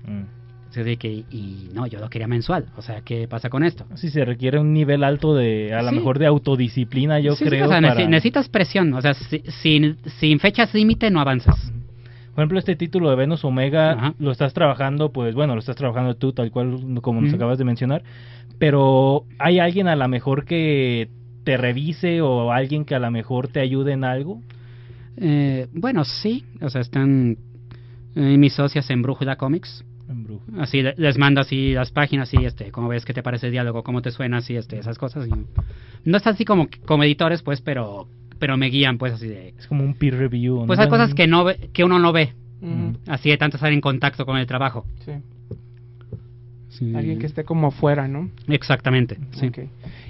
Mm. Así que, y no, yo lo quería mensual. O sea, ¿qué pasa con esto? Sí, se requiere un nivel alto de, a lo mejor de autodisciplina, yo Sí, sí, creo. o sea, para- necesitas presión. O sea, si- sin, sin fechas límite no avanzas. Por ejemplo, este título de Venus Omega lo estás trabajando, pues bueno, lo estás trabajando tú tal cual como nos acabas de mencionar, pero hay alguien a lo mejor que te revise o alguien que a lo mejor te ayude en algo. Eh, bueno, sí. O sea, están eh, mis socias en Brújula Comics. Así le- les mando así las páginas y este, cómo ves, qué te parece el diálogo, cómo te suena, así, este, esas cosas. y- no están así como, como editores, pues, pero, pero me guían, pues, así de. Es como un peer review. Pues ¿no? hay cosas que no ve- que uno no ve. Ujú. Así de tanto estar en contacto con el trabajo. Sí. Sí. Alguien que esté como afuera, ¿no? Exactamente, sí.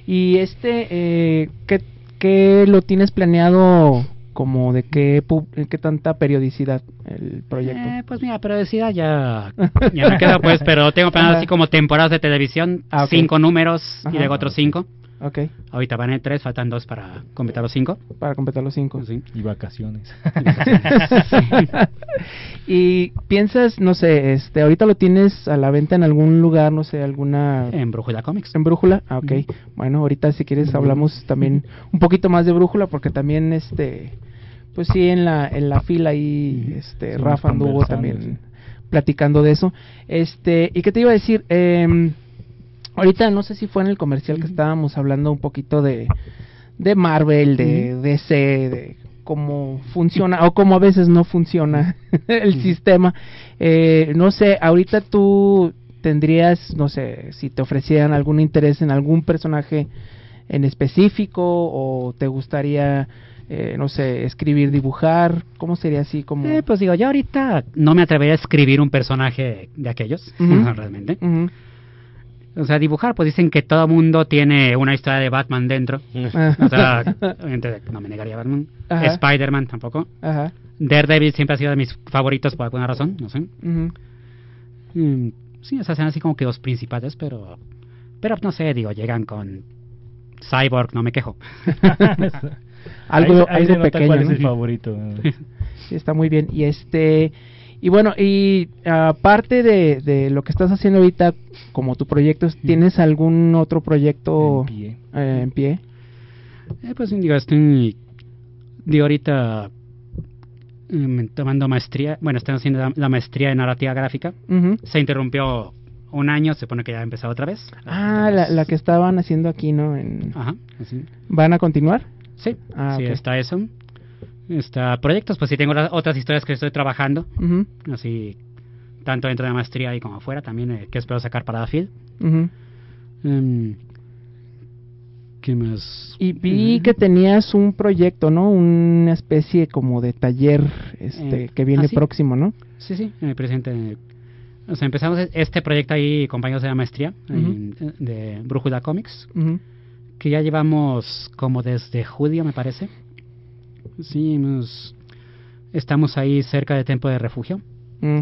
Y este, eh, ¿qué, qué lo tienes planeado como de qué, qué tanta periodicidad el proyecto? Eh, pues mira, pero decida ya, ya me quedo pues, pero tengo planeado así como temporadas de televisión, Ah, cinco números Ajá. y luego otros cinco. Ok, Ahorita van en tres, faltan dos para completar los cinco. para completar los cinco. Sí. Y vacaciones. y piensas, no sé, este, ahorita lo tienes a la venta en algún lugar, no sé, alguna... En Brújula Comics. En Brújula, ah, ok. Bueno, ahorita si quieres hablamos también un poquito más de Brújula porque también, este, pues sí, en la, en la fila ahí, este, Rafa anduvo también platicando de eso. Este, ¿y qué te iba a decir? Em, ahorita no sé si fue en el comercial que estábamos hablando un poquito de, de Marvel, de DC, de cómo funciona o cómo a veces no funciona el sistema. Eh, no sé, ahorita tú tendrías, no sé, si te ofrecieran algún interés en algún personaje en específico o te gustaría, eh, no sé, escribir, dibujar, ¿cómo sería así como? Eh, pues digo, yo ahorita no me atrevería a escribir un personaje de aquellos, realmente. O sea, dibujar, pues dicen que todo mundo tiene una historia de Batman dentro. O sea, no me negaría Batman. Spider-Man tampoco. Ajá. Daredevil siempre ha sido de mis favoritos por alguna razón, no sé. Mm, sí, o sea, sean así como que los principales, pero... Pero no sé, digo, llegan con Cyborg, no me quejo. algo, Ahí- algo pequeño. cuál es el favorito. Sí, está muy bien. Y este y bueno, y aparte de, de lo que estás haciendo ahorita como tu proyecto, ¿tienes algún otro proyecto En pie. eh, en pie? Eh, pues digo, estoy ahorita mm, tomando maestría, bueno, estoy haciendo la, la maestría en narrativa gráfica. Se interrumpió un año, se supone que ya ha empezado otra vez. Ah, la, la que estaban haciendo aquí, ¿no? En... Ajá, así. ¿Van a continuar? Sí, Ah, sí, está eso. Está proyectos, pues sí tengo otras historias que estoy trabajando, así tanto dentro de la maestría y como afuera también, eh, que espero sacar para la ujú. Em, ¿Qué más? Y vi que tenías un proyecto, ¿no? Una especie como de taller este Eh, que viene ¿ah, sí? próximo, ¿no? Sí, sí, eh, presente. O sea, empezamos este proyecto ahí, compañeros de la maestría, en- de Brújula Comics. Que ya llevamos como desde julio, me parece. Sí, hemos- estamos ahí cerca de Tiempo de Refugio. Mm,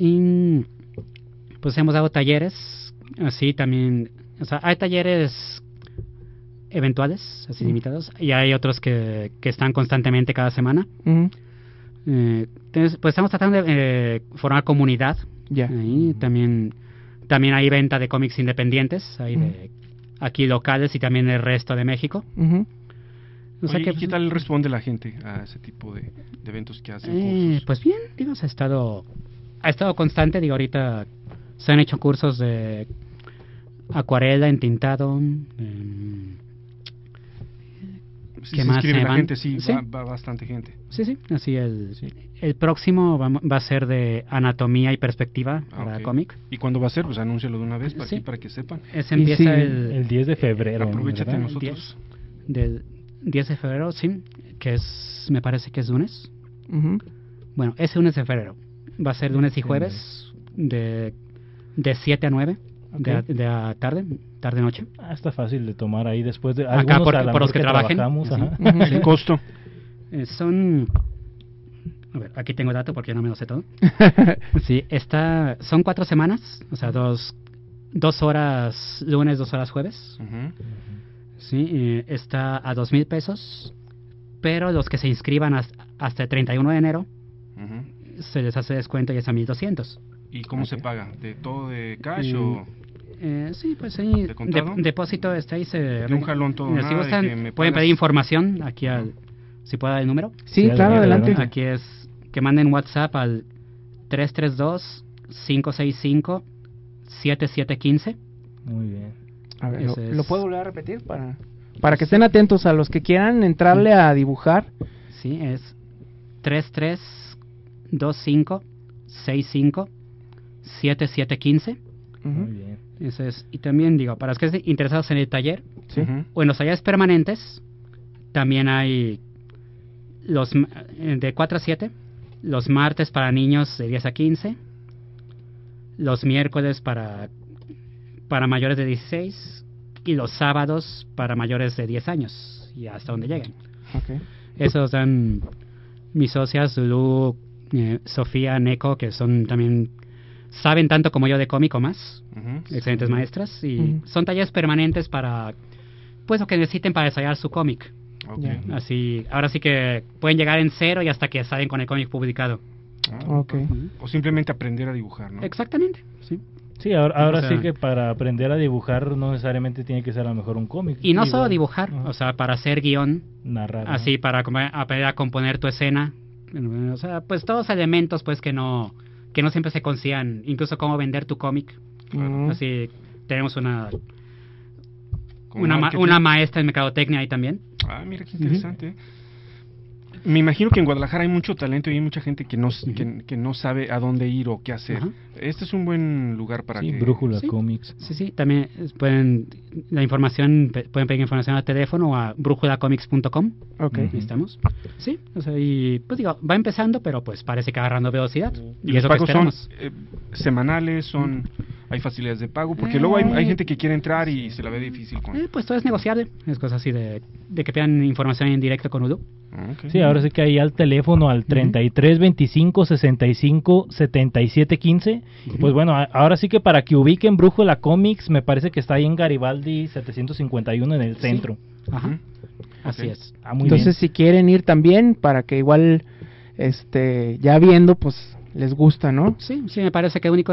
Y pues hemos dado talleres, así también, o sea, hay talleres eventuales, así Mm. limitados, y hay otros que, que están constantemente cada semana. ujú. Eh, entonces, pues estamos tratando de eh, formar comunidad. Ya. Ahí también, también hay venta de cómics independientes, hay de aquí locales y también el resto de México. Ujú. O sea Oye, que, ¿y ¿Qué tal responde la gente a ese tipo de, de eventos que hacen? Eh, pues bien, digo, ha estado, ha estado constante, digo, ahorita se han hecho cursos de acuarela, entintado, em, Sí, ¿qué más se la van? gente, sí, Sí. Va, va bastante gente. Sí, sí, así el, el próximo va, va a ser de anatomía y perspectiva para Ah, ok. cómic. ¿Y cuándo va a ser? Pues anúncialo de una vez para, Sí. aquí, para que sepan. Ese empieza el, el 10 de febrero. Aprovechate ¿verdad? nosotros. del 10 de febrero, sí, que es, me parece que es lunes. Ujú. Bueno, ese lunes de febrero. Va a ser lunes y jueves de, de 7 a 9 de, de la tarde, tarde-noche. Ah, está fácil de tomar ahí después de Acá algunos por- a lo por los mejor que trabajen. ¿El costo? Eh, son... A ver, aquí tengo dato porque yo no me lo sé todo. Sí, está, son cuatro semanas, o sea, dos, dos horas lunes, dos horas jueves. Sí, eh, está a dos mil pesos, pero los que se inscriban has- hasta el 31 de enero se les hace descuento y es a 1200. ¿Y cómo se paga? ¿De todo de cash Mm, o...? Eh, sí, pues ahí. ¿De de- depósito está ahí. Se, De un jalón todo, nada si de gustan, que me pueden pedir información aquí al. Si puedo dar el número. Sí, Sí, claro, adelante. adelante. Aquí es que manden WhatsApp al 332-565-7715. Muy bien. A ver, ¿lo, es- lo puedo volver a repetir para, para que estén atentos a los que quieran entrarle a dibujar? Sí, es 3325-65-7715. Muy bien. Ese es, y también digo, para los que estén interesados en el taller, Sí. o en los talleres permanentes, también hay los eh, de 4 a 7, los martes para niños de 10 a 15, los miércoles para, para mayores de 16 y los sábados para mayores de 10 años y hasta donde lleguen. Ok. Esos dan mis socias, Lulu, eh, Sofía, Neko, que son también, saben tanto como yo de cómic o más, excelentes maestras, y son talleres permanentes para, pues lo que necesiten para desarrollar su cómic. Ok. Ya. Así, ahora sí que pueden llegar en cero y hasta que salen con el cómic publicado. Ah, Ok. O simplemente aprender a dibujar, ¿no? Exactamente, sí. Sí, ahora, ahora O sea- sí que para aprender a dibujar no necesariamente tiene que ser a lo mejor un cómic. Y no solo dibujar, ajá. o sea, para hacer guion, narrar. ¿no? así para como- aprender a componer tu escena, o sea, pues todos elementos pues que no que no siempre se consigan, incluso cómo vender tu cómic. Así tenemos una una, ma- marketing. una maestra en mercadotecnia ahí también. Ah, mira qué interesante. Me imagino que en Guadalajara hay mucho talento y hay mucha gente que no, que, que no sabe a dónde ir o qué hacer. Ajá. Este es un buen lugar para Sí, que... Brújula Sí. Comics. Sí, sí, también eh, pueden la información pueden pedir información al teléfono o a brújulacomics.com. Ok. Ahí estamos. Sí, o sea, y pues digo, va empezando, pero pues parece que agarrando velocidad. Y Y, los es lo que son eh, semanales, son hay facilidades de pago, porque Eh, luego hay, hay gente que quiere entrar y se la ve difícil con... Eh, pues todo es negociable. Es cosa así de, de que pidan información en directo con Udo. Ah, ok. Sí, ahora sí que ahí al teléfono al 33 25 65 77 15. Y Pues bueno, ahora sí que para que ubiquen Brújula Comics, me parece que está ahí en Garibaldi 751 en el centro. Ajá. Así es. Ah, muy Entonces, si quieren ir también, para que igual, este, ya viendo, pues les gusta, ¿no? Sí, sí, me parece que el único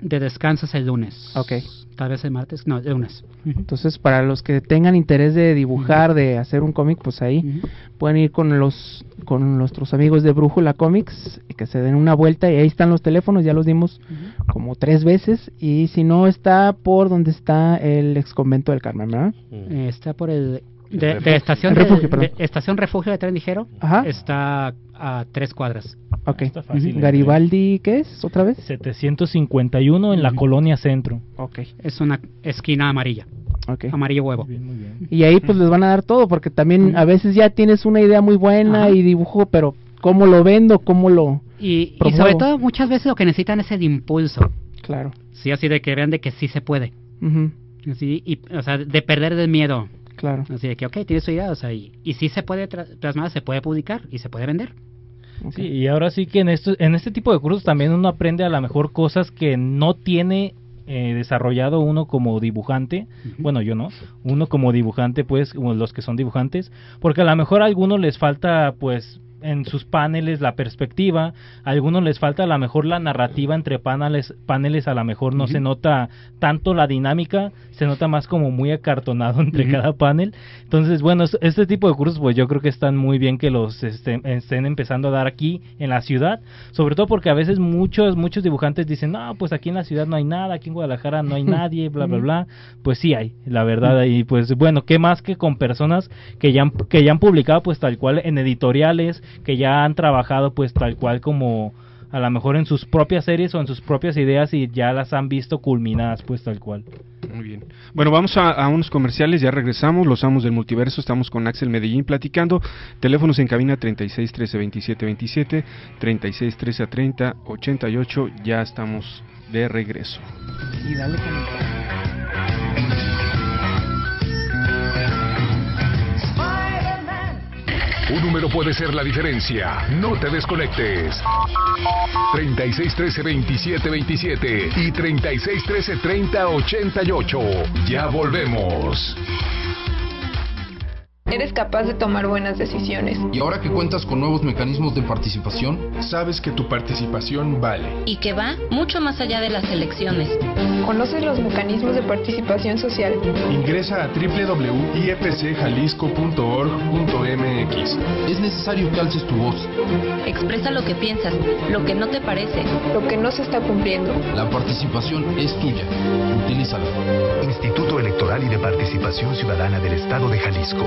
de, de descanso es el lunes. Ok. Tal vez el martes. No, el lunes. Entonces, para los que tengan interés de dibujar, de hacer un cómic, pues ahí pueden ir con los con nuestros amigos de Brújula Comics y que se den una vuelta y ahí están los teléfonos, ya los dimos como tres veces y si no está por donde está el ex convento del Carmen, ¿verdad? Está por el... De, de estación, refugio, de, estación refugio de tren ligero Ajá. está a tres cuadras. Ok. Está fácil, ¿eh? Garibaldi, ¿qué es? ¿Otra vez? 751 en la colonia centro. Ok, Es una esquina amarilla, amarillo huevo. Muy bien, muy bien. Y ahí pues les van a dar todo, porque también a veces ya tienes una idea muy buena Ajá. y dibujo, pero ¿cómo lo vendo? ¿Cómo lo...? Y, sobre todo muchas veces lo que necesitan es el impulso. Claro. Sí, así de que vean de que sí se puede. Así, y, o sea, de perder el miedo. Claro. Así de que, ok, tienes tu idea, o sea, y, y sí se puede plasmar, se puede publicar y se puede vender. Sí, y ahora sí que en, esto, en este tipo de cursos también uno aprende a lo mejor cosas que no tiene eh, desarrollado uno como dibujante. Bueno, yo no. Uno como dibujante, pues, como los que son dibujantes. Porque a lo mejor a algunos les falta, pues, en sus paneles la perspectiva. A algunos les falta a lo mejor la narrativa entre paneles. Paneles a lo mejor no se nota tanto la dinámica. Se nota más como muy acartonado entre cada panel. Entonces, bueno, es- este tipo de cursos, pues yo creo que están muy bien que los estén, estén empezando a dar aquí en la ciudad, sobre todo porque a veces muchos muchos dibujantes dicen, no, pues aquí en la ciudad no hay nada, aquí en Guadalajara no hay nadie, bla, bla, bla. Pues sí hay, la verdad, y pues bueno, qué más que con personas que ya han, que ya han publicado pues tal cual en editoriales, que ya han trabajado pues tal cual como a lo mejor en sus propias series o en sus propias ideas y ya las han visto culminadas pues tal cual. Muy bien. Bueno, vamos a, a unos comerciales, ya regresamos, los amos del multiverso, estamos con Axel Medellín platicando, teléfonos en cabina 36 13 27 27, 36 13 30 88, ya estamos de regreso. Y dale con Un número puede ser la diferencia. No te desconectes. 36 13 27 27 y 36 13 30 88. Ya volvemos. Eres capaz de tomar buenas decisiones. Y ahora que cuentas con nuevos mecanismos de participación, sabes que tu participación vale. Y que va mucho más allá de las elecciones. ¿Conoces los mecanismos de participación social? Ingresa a www.ipcjalisco.org.mx. Es necesario que alces tu voz. Expresa lo que piensas, lo que no te parece, lo que no se está cumpliendo. La participación es tuya. Utilízala. Instituto Electoral y de Participación Ciudadana del Estado de Jalisco.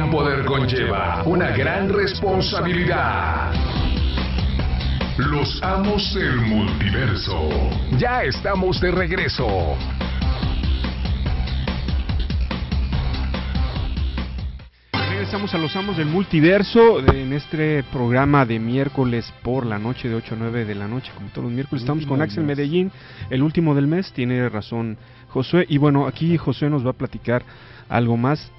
Gran poder conlleva una gran responsabilidad. Los amos del multiverso. Ya estamos de regreso. Regresamos a los amos del multiverso en este programa de miércoles por la noche de 8 a 9 de la noche, como todos los miércoles. Estamos con Axel Medellín, el último del mes. Tiene razón Josué. Y bueno, aquí Josué nos va a platicar algo más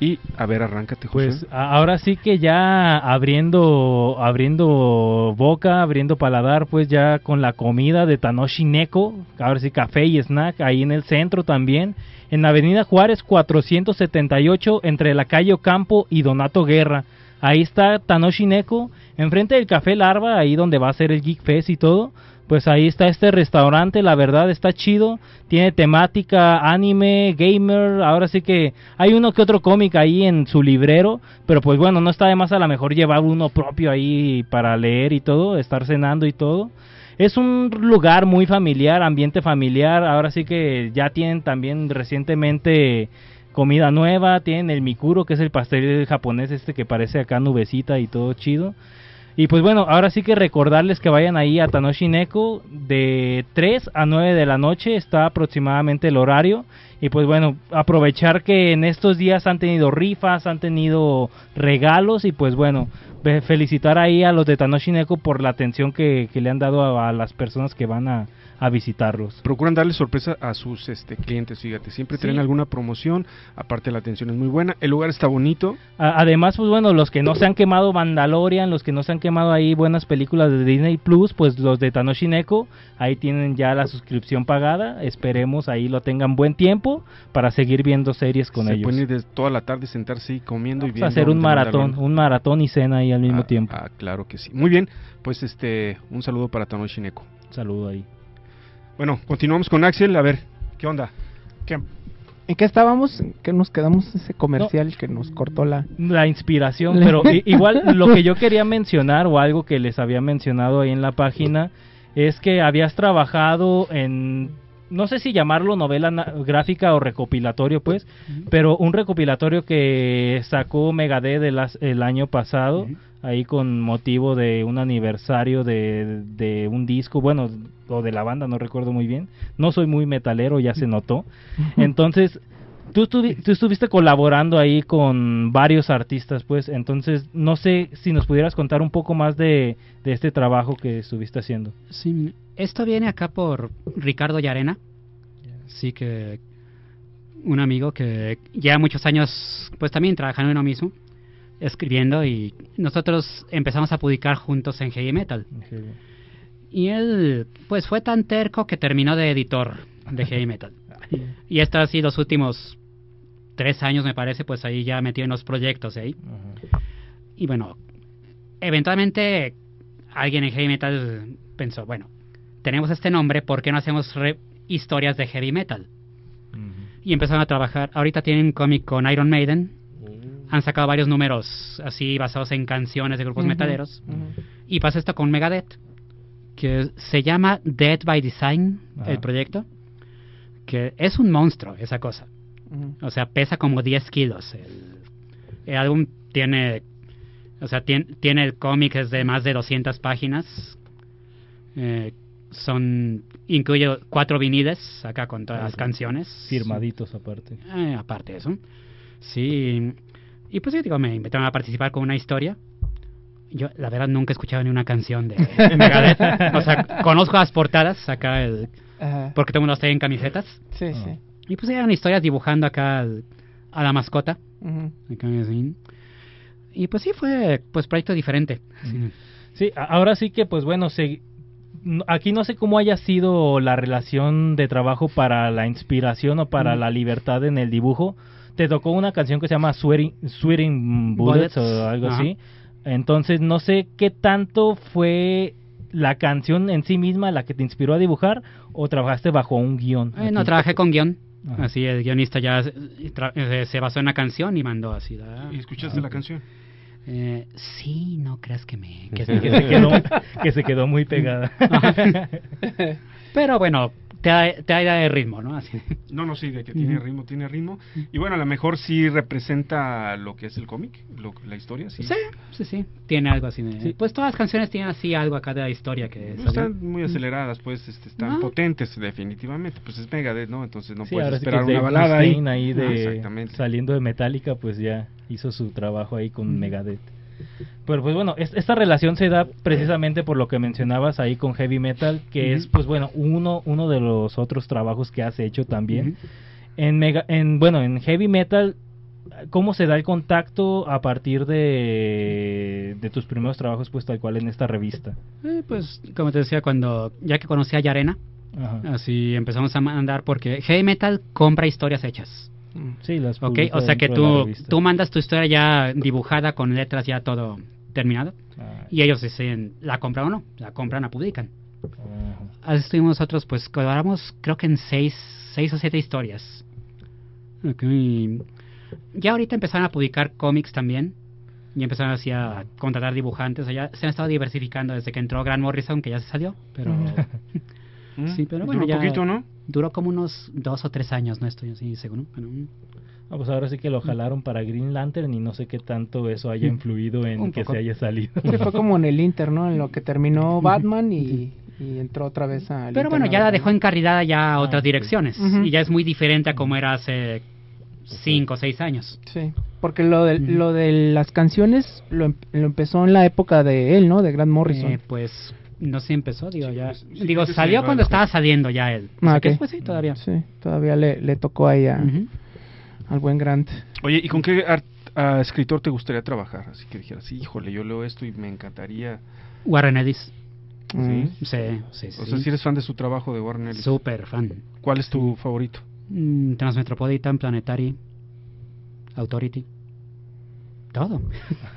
y a ver, arráncate, José. Pues ahora sí que ya abriendo abriendo boca, abriendo paladar, pues ya con la comida de Tanoshi Neko, ahora sí café y snack ahí en el centro también, en Avenida Juárez 478 entre la calle Ocampo y Donato Guerra. Ahí está Tanoshi Neko, enfrente del Café Larva, ahí donde va a ser el Geek Fest y todo pues ahí está este restaurante, la verdad está chido, tiene temática anime, gamer, ahora sí que hay uno que otro cómic ahí en su librero, pero pues bueno, no está de más a lo mejor llevar uno propio ahí para leer y todo, estar cenando y todo. Es un lugar muy familiar, ambiente familiar, ahora sí que ya tienen también recientemente comida nueva, tienen el mikuro, que es el pastel japonés este que parece acá nubecita y todo chido. Y pues bueno, ahora sí que recordarles que vayan ahí a Tanoshi Neko de 3 a 9 de la noche, está aproximadamente el horario. Y pues bueno, aprovechar que en estos días han tenido rifas, han tenido regalos y pues bueno, felicitar ahí a los de Tanoshi Neko por la atención que, le han dado a las personas que van a, a visitarlos. Procuran darle sorpresa a sus este, clientes, fíjate, siempre tienen alguna promoción, aparte la atención es muy buena, el lugar está bonito. además, pues bueno, los que no se han quemado Mandalorian, los que no se han quemado ahí buenas películas de Disney Plus, pues los de Tanoshi Neko, ahí tienen ya la suscripción pagada, esperemos ahí lo tengan buen tiempo para seguir viendo series con ellos. Se pueden ir toda la tarde sentarse y comiendo y viendo. hacer un maratón, un maratón y cena ahí al mismo ah, tiempo. Ah, claro que sí. Muy bien, pues este, un saludo para Tanoshi Neko. Saludo ahí. Bueno, continuamos con Axel. A ver, ¿qué onda? ¿En qué estábamos? ¿En qué nos quedamos ese comercial que nos cortó la... La inspiración, pero igual lo que yo quería mencionar o algo que les había mencionado ahí en la página es que habías trabajado en no sé si llamarlo novela gráfica o recopilatorio, pues, pero un recopilatorio que sacó Megadeth el, el año pasado, ahí con motivo de un aniversario de, de, un disco, bueno, o de la banda, no recuerdo muy bien. No soy muy metalero, ya se notó. Entonces, tú, tú, estuviste colaborando ahí con varios artistas, pues, entonces, no sé si nos pudieras contar un poco más de, de este trabajo que estuviste haciendo. Sí, esto viene acá por Ricardo Yarena. Sí que un amigo que ya muchos años pues también trabajando en lo mismo, escribiendo y nosotros empezamos a publicar juntos en Heavy Metal. Y él pues fue tan terco que terminó de editor de Heavy Metal. y esto así los últimos tres años me parece pues ahí ya metido en los proyectos ahí. Y bueno, eventualmente alguien en Heavy Metal pensó, bueno, tenemos este nombre, ¿por qué no hacemos historias de heavy metal? Y empezaron a trabajar. Ahorita tienen un cómic con Iron Maiden. Oh. Han sacado varios números así basados en canciones de grupos metaleros. Y pasa esto con Megadeth, que se llama Dead by Design, el proyecto. Que es un monstruo esa cosa. O sea, pesa como 10 kilos. El, álbum tiene o sea, tiene, tiene el cómic es de más de 200 páginas. Eh, son incluye cuatro viniles acá con todas las canciones. Firmaditos aparte. Eh, aparte de eso. Sí. Y pues sí, digo, me invitaron a participar con una historia. Yo, la verdad, nunca he escuchado ni una canción de, de Megadeth. o sea, conozco las portadas acá, el, Ajá. porque todo el mundo está en camisetas. Sí, sí. Y pues eran historias dibujando acá al- a la mascota. Ujú. Acá, así. Y pues sí, fue pues proyecto diferente. Sí. Sí, ahora sí que, pues bueno, se, aquí no sé cómo haya sido la relación de trabajo para la inspiración o para Mm. la libertad en el dibujo. Te tocó una canción que se llama Sweating, Sweating Bullets, Bullets. o algo Ajá. así. Entonces, no sé qué tanto fue la canción en sí misma la que te inspiró a dibujar o trabajaste bajo un guion. Eh, no, trabajé con guion. Ajá. Así el guionista ya eh, se basó en una canción y mandó así. ¿Y escuchaste la canción? Eh, sí, no creas que me... Que se, que se quedó, que se quedó muy pegada. Pero bueno, te da, te da de ritmo, ¿no? Así. No, no, sí, de que tiene ritmo, tiene ritmo. Y bueno, a lo mejor sí representa lo que es el cómic, lo- la historia, sí. Sí, sí, sí. Tiene algo así. de- Pues todas las canciones tienen así algo acá de la historia que... No. Están muy aceleradas, pues, este, están Ah. potentes, definitivamente. Pues es Megadeth, ¿no? Entonces no Sí, puedes esperar una balada ahí. Ahí Ah, de Exactamente. saliendo de Metallica, pues ya hizo su trabajo ahí con Megadeth. Pero pues bueno, es- esta relación se da precisamente por lo que mencionabas ahí con Heavy Metal, que es pues bueno, uno uno de los otros trabajos que has hecho también. En Mega en bueno, en Heavy Metal ¿Cómo se da el contacto a partir de, de tus primeros trabajos, pues tal cual en esta revista? Eh, pues, como te decía, cuando ya que conocí a Yarena, Ajá. así empezamos a mandar porque Heavy Metal compra historias hechas. Sí, las Ok, o sea que tú, tú mandas tu historia ya dibujada con letras ya todo terminado Ah, y ellos dicen la compran o no, la compran, la publican. Así estuvimos nosotros, pues colaboramos creo que en seis, seis o siete historias. Ok, y Ya ahorita empezaron a publicar cómics también. Y empezaron así a contratar dibujantes. O sea, ya se han estado diversificando desde que entró Grant Morrison, que ya se salió. Pero sí, pero bueno, Duró ya poquito, ¿no? Duró como unos dos o tres años, no estoy así seguro. Pero, Ah, pues ahora sí que lo jalaron para Green Lantern y no sé qué tanto eso haya influido en que se haya salido. Sí, fue como en el Inter, ¿no? En lo que terminó Batman y, y entró otra vez a... Pero bueno, ya la dejó encarrilada ya a otras sí. direcciones. Ujú. Y ya es muy diferente a como era hace cinco o seis años. Sí, porque lo de, lo de las canciones lo, em- lo empezó en la época de él, ¿no? De Grant Morrison. Eh, pues no sé, empezó, digo, ya. sí, digo, sí, salió sí, cuando estaba saliendo ya él. O Ah, sea que ok. después sí, todavía. Sí, todavía le, le tocó ahí a- Ujú. al buen Grant. Oye, ¿y con qué art- ah, escritor te gustaría trabajar? Así que dijeras, híjole, yo leo esto y me encantaría. Warren Ellis. Mm. ¿Sí? Sí, sí, sí. O sea, si eres fan de su trabajo de Warner Ellis. Súper fan. ¿Cuál es tu favorito? Mm, Transmetropolitan, Planetary, Authority. Todo.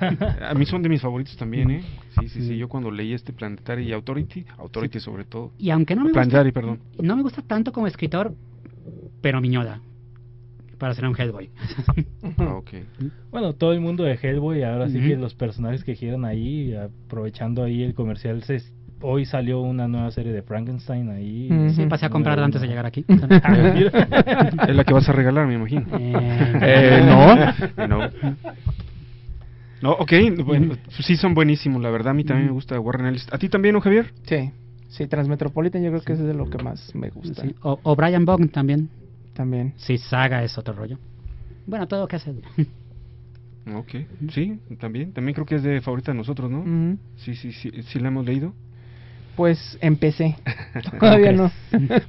A mí son de mis favoritos también, ¿eh? Sí, sí, sí. Yo cuando leí este Planetary y Authority, Authority sobre todo. Y aunque no me Planetary, gusta, perdón. no me gusta tanto como escritor, pero Miñola. Para ser un Hellboy. Ah, ok. Bueno, todo el mundo de Hellboy, ahora sí que los personajes que dijeron ahí, aprovechando ahí el comercial, se, hoy salió una nueva serie de Frankenstein ahí. Sí, pasé a comprar Nueva, antes de llegar aquí. Ah. Es la que vas a regalar, me imagino. Eh, Eh, no. no. No, ok. Bueno, sí son buenísimos, la verdad. A mí también me gusta Warren Ellis. ¿A ti también, ¿no, Javier? Sí, sí, Transmetropolitan yo creo que es de lo que más me gusta. Sí. O, o Brian Bogg también. También. Sí, Saga es otro rollo. Bueno, todo lo que hace. Ok. Sí, también. También creo que es de favorita de nosotros, ¿no? Sí, sí, sí. Sí la hemos leído. Pues empecé. Todavía no.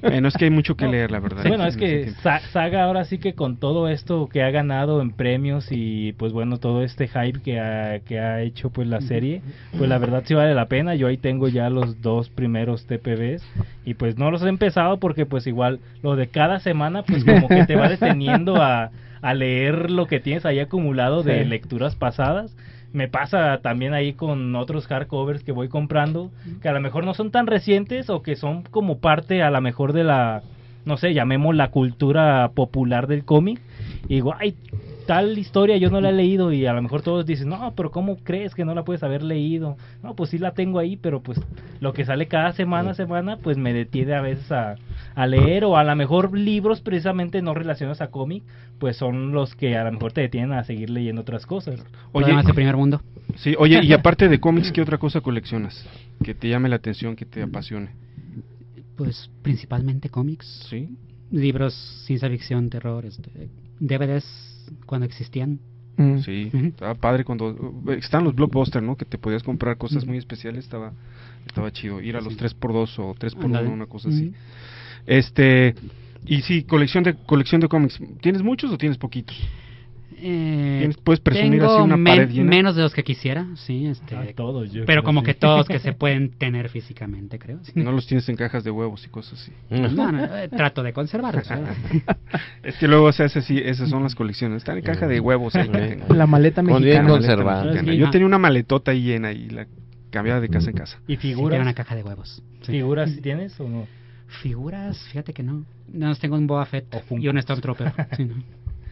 Bueno, es que hay mucho que leer, la verdad. Sí, bueno, en es que Saga ahora sí que con todo esto que ha ganado en premios y pues bueno, todo este hype que ha, que ha hecho pues la serie, pues la verdad sí vale la pena. Yo ahí tengo ya los dos primeros TPBs y pues no los he empezado porque pues igual lo de cada semana pues como que te va deteniendo a, a leer lo que tienes ahí acumulado de Sí. lecturas pasadas. Me pasa también ahí con otros hardcovers que voy comprando, que a lo mejor no son tan recientes o que son como parte a lo mejor de la, no sé, llamemos la cultura popular del cómic. Y digo, ay, tal historia yo no la he leído y a lo mejor todos dicen, no, pero ¿cómo crees que no la puedes haber leído? No, pues sí la tengo ahí, pero pues lo que sale cada semana, semana, pues me detiene a veces a, a leer o a lo mejor libros precisamente no relacionados a cómic, pues son los que a lo mejor te detienen a seguir leyendo otras cosas. Oye, de primer mundo. Sí, oye, y aparte de cómics, ¿qué otra cosa coleccionas? Que te llame la atención, que te apasione. Pues principalmente cómics. Sí. Libros, ciencia ficción, terror, este, DVDs cuando existían. Mm. Sí, estaba padre cuando uh, están los blockbusters, ¿no? Que te podías comprar cosas muy especiales, estaba estaba chido ir a los 3x2 o 3x1, Ándale. una cosa así. Este, y sí, colección de colección de cómics. ¿Tienes muchos o tienes poquitos? Eh, ¿Tienes- puedes presumir tengo así una men- pared llena? menos de los que quisiera, sí, este, Ah, todos, yo pero como sí. que todos que se pueden tener físicamente, creo. sí. No los tienes en cajas de huevos y cosas así. No, no, eh, trato de conservarlos. Es que luego se hace así, esas son las colecciones. Están en caja de huevos. ahí la maleta mexicana. conservada. Maleta mexicana. Yo tenía una maletota ahí llena y la cambiaba de casa en casa. ¿Y Sí, figuras? una caja de huevos. sí. ¿Figuras sí tienes o no? Figuras, fíjate que no. No, tengo un Boba Fett y un Stormtrooper. sí, no.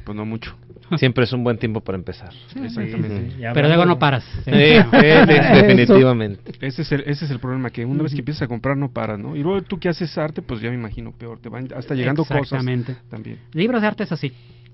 Pues no mucho. Siempre es un buen tiempo para empezar. Exactamente. Sí, Pero luego no paras. Sí, definitivamente. Ese es, el, ese es el problema, que una vez que empiezas a comprar no paras, ¿no? Y luego tú que haces arte, pues ya me imagino peor, te van hasta llegando cosas Exactamente. también. Libros de arte, eso sí.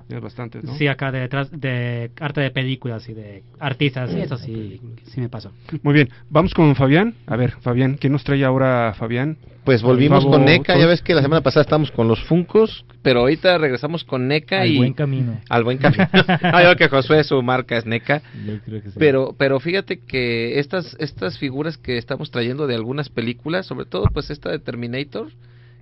Tienes bastantes, ¿no? Sí, acá de, detrás de arte de películas y de artistas, sí, eso sí, sí me pasó. Muy bien, vamos con Fabián. A ver, Fabián, ¿qué nos trae ahora Fabián? Pues volvimos Favo, con NECA, ya ves que la semana pasada estábamos con los Funcos, pero ahorita regresamos con NECA Al y... buen camino. Al buen camino. no, yo que Josué su marca es NECA. Yo creo que sí. Pero, pero fíjate que estas, estas figuras que estamos trayendo de algunas películas, sobre todo pues esta de Terminator,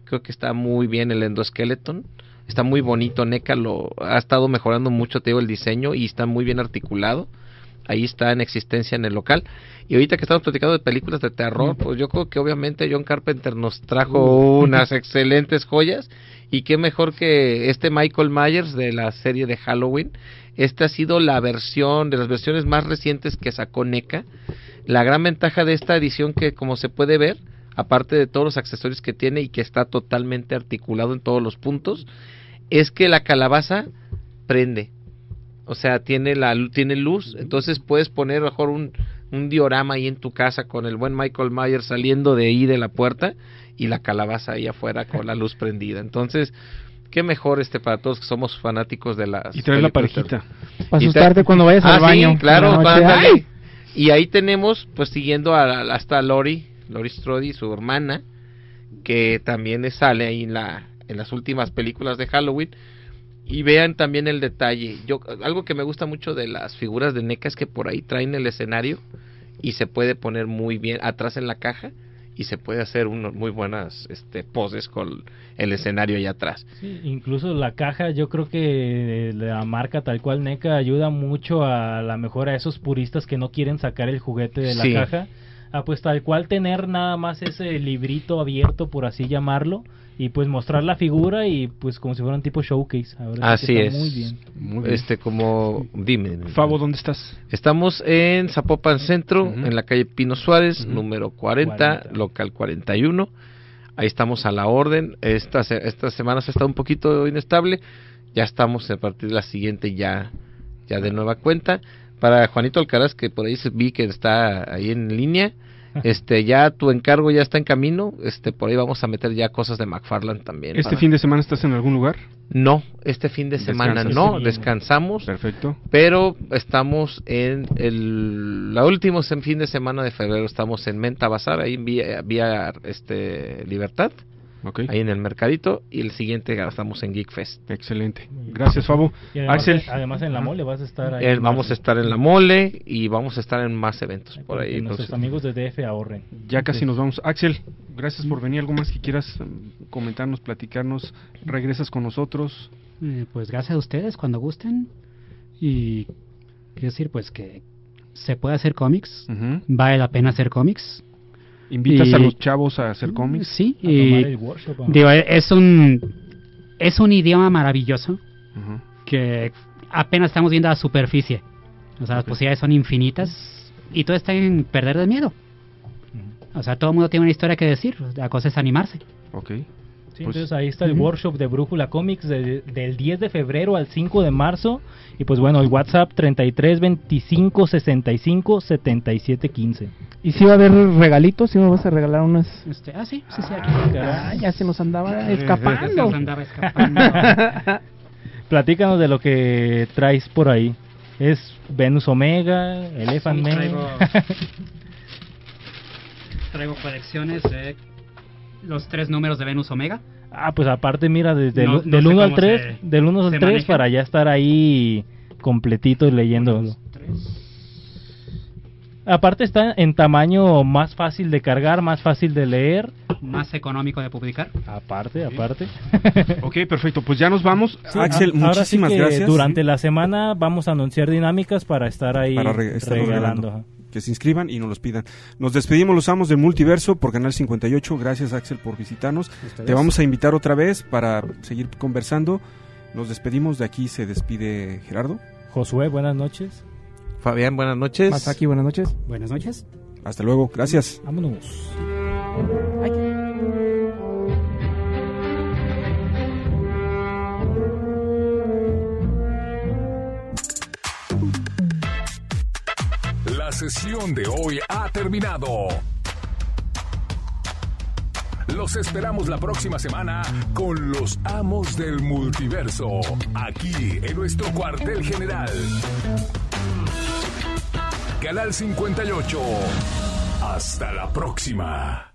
creo que está muy bien el endoskeleton, está muy bonito, NECA lo ha estado mejorando mucho, te digo, el diseño y está muy bien articulado. Ahí está en existencia en el local. Y ahorita que estamos platicando de películas de terror, pues yo creo que obviamente John Carpenter nos trajo unas excelentes joyas. Y qué mejor que este Michael Myers de la serie de Halloween. Esta ha sido la versión, de las versiones más recientes que sacó NECA. La gran ventaja de esta edición que como se puede ver, aparte de todos los accesorios que tiene y que está totalmente articulado en todos los puntos, es que la calabaza prende. O sea, tiene la tiene luz, entonces puedes poner mejor un, un diorama ahí en tu casa con el buen Michael Myers saliendo de ahí de la puerta y la calabaza ahí afuera con la luz prendida. Entonces, qué mejor este para todos que somos fanáticos de las Y traes la parejita. Para y asustarte te- cuando vayas Ah, al baño. Sí, claro. Y ahí tenemos, pues siguiendo a, a- hasta Lori, Lori Strode, su hermana, que también sale ahí en la en las últimas películas de Halloween. Y vean también el detalle. Yo algo que me gusta mucho de las figuras de NECA es que por ahí traen el escenario y se puede poner muy bien atrás en la caja y se puede hacer unos muy buenas este poses con el escenario allá atrás. Sí, incluso la caja, yo creo que la marca tal cual NECA ayuda mucho a la mejor a esos puristas que no quieren sacar el juguete de la Sí. caja. A pues tal cual tener nada más ese librito abierto, por así llamarlo, y pues mostrar la figura y pues como si fuera un tipo showcase. Ahora sí Así que es. Muy bien. Muy bien. Este como dime. Fabo, ¿dónde estás? Estamos en Zapopan Centro, en la calle Pino Suárez, número 40, 40. local 41. Ahí estamos a la orden. Esta, se- esta semana se está un poquito inestable. Ya estamos a partir de la siguiente ya, ya de nueva cuenta. Para Juanito Alcaraz, que por ahí vi que está ahí en línea. Este, ya tu encargo ya está en camino. Este, por ahí vamos a meter ya cosas de McFarland también. ¿Este para- fin de semana estás en algún lugar? No, este fin de semana no, descansamos. Perfecto. Pero estamos en el la último sem- fin de semana de febrero estamos en Menta Bazar ahí en vía, vía, este Libertad, Ok. ahí en el mercadito y el siguiente ya estamos en Geek Fest. Excelente. Gracias, Fabo. Y además, Axel. además en la mole vas a estar ahí. Eh, en vamos a estar en la mole y vamos a estar en más eventos por ahí. nuestros amigos de DF ahorren. Ya casi nos vamos. Axel, gracias por venir. ¿Algo más que quieras mm, comentarnos, platicarnos? ¿Regresas con nosotros? Eh, pues gracias a ustedes cuando gusten. Y quiero decir, pues que se puede hacer cómics. Ujú. Vale la pena hacer cómics. ¿Invitas Y- a los chavos a hacer cómics? Sí, y digo, es un es un idioma maravilloso que apenas estamos viendo la superficie. O sea, las posibilidades son infinitas y todo está en perder de miedo. O sea, todo el mundo tiene una historia que decir. La cosa es animarse. Ok. Sí, Pues- entonces ahí está el Ujú. workshop de Brújula Comics de- del 10 de febrero al 5 de marzo. Y pues bueno, el WhatsApp 33 25 65 77 15. ¿Y si va a haber regalitos? ¿Si me vas a regalar unas...? Este, ah, sí, sí, sí, aquí. Ah, ya se nos andaba Se escapando. nos andaba escapando. Platícanos de lo que traes por ahí. Es Venus Omega, Elephant Sí, Man. traigo- Traigo colecciones de los tres números de Venus Omega. Ah, pues aparte, mira, desde No- el, no del sé 1 al cómo 3, se- del 1 al se 3 maneja. para ya estar ahí completito y leyéndolo. Aparte está en tamaño más fácil de cargar, más fácil de leer. Más económico de publicar. Aparte, aparte. Ok, perfecto. Pues ya nos vamos. Sí, Axel, a- ahora sí muchísimas que gracias. Durante la semana vamos a anunciar dinámicas para estar ahí para re- regalando. regalando. Que se inscriban y nos los pidan. Nos despedimos los amos del multiverso por Canal 58. Gracias Axel por visitarnos. Te vamos a invitar otra vez para seguir conversando. Nos despedimos. De aquí se despide Gerardo. Josué, buenas noches. Fabián, buenas noches. Masaki, buenas noches. Buenas noches. Hasta luego. Gracias. Vámonos. Sesión de hoy ha terminado. Los esperamos la próxima semana con los amos del multiverso, aquí en nuestro cuartel general. Canal 58. Hasta la próxima.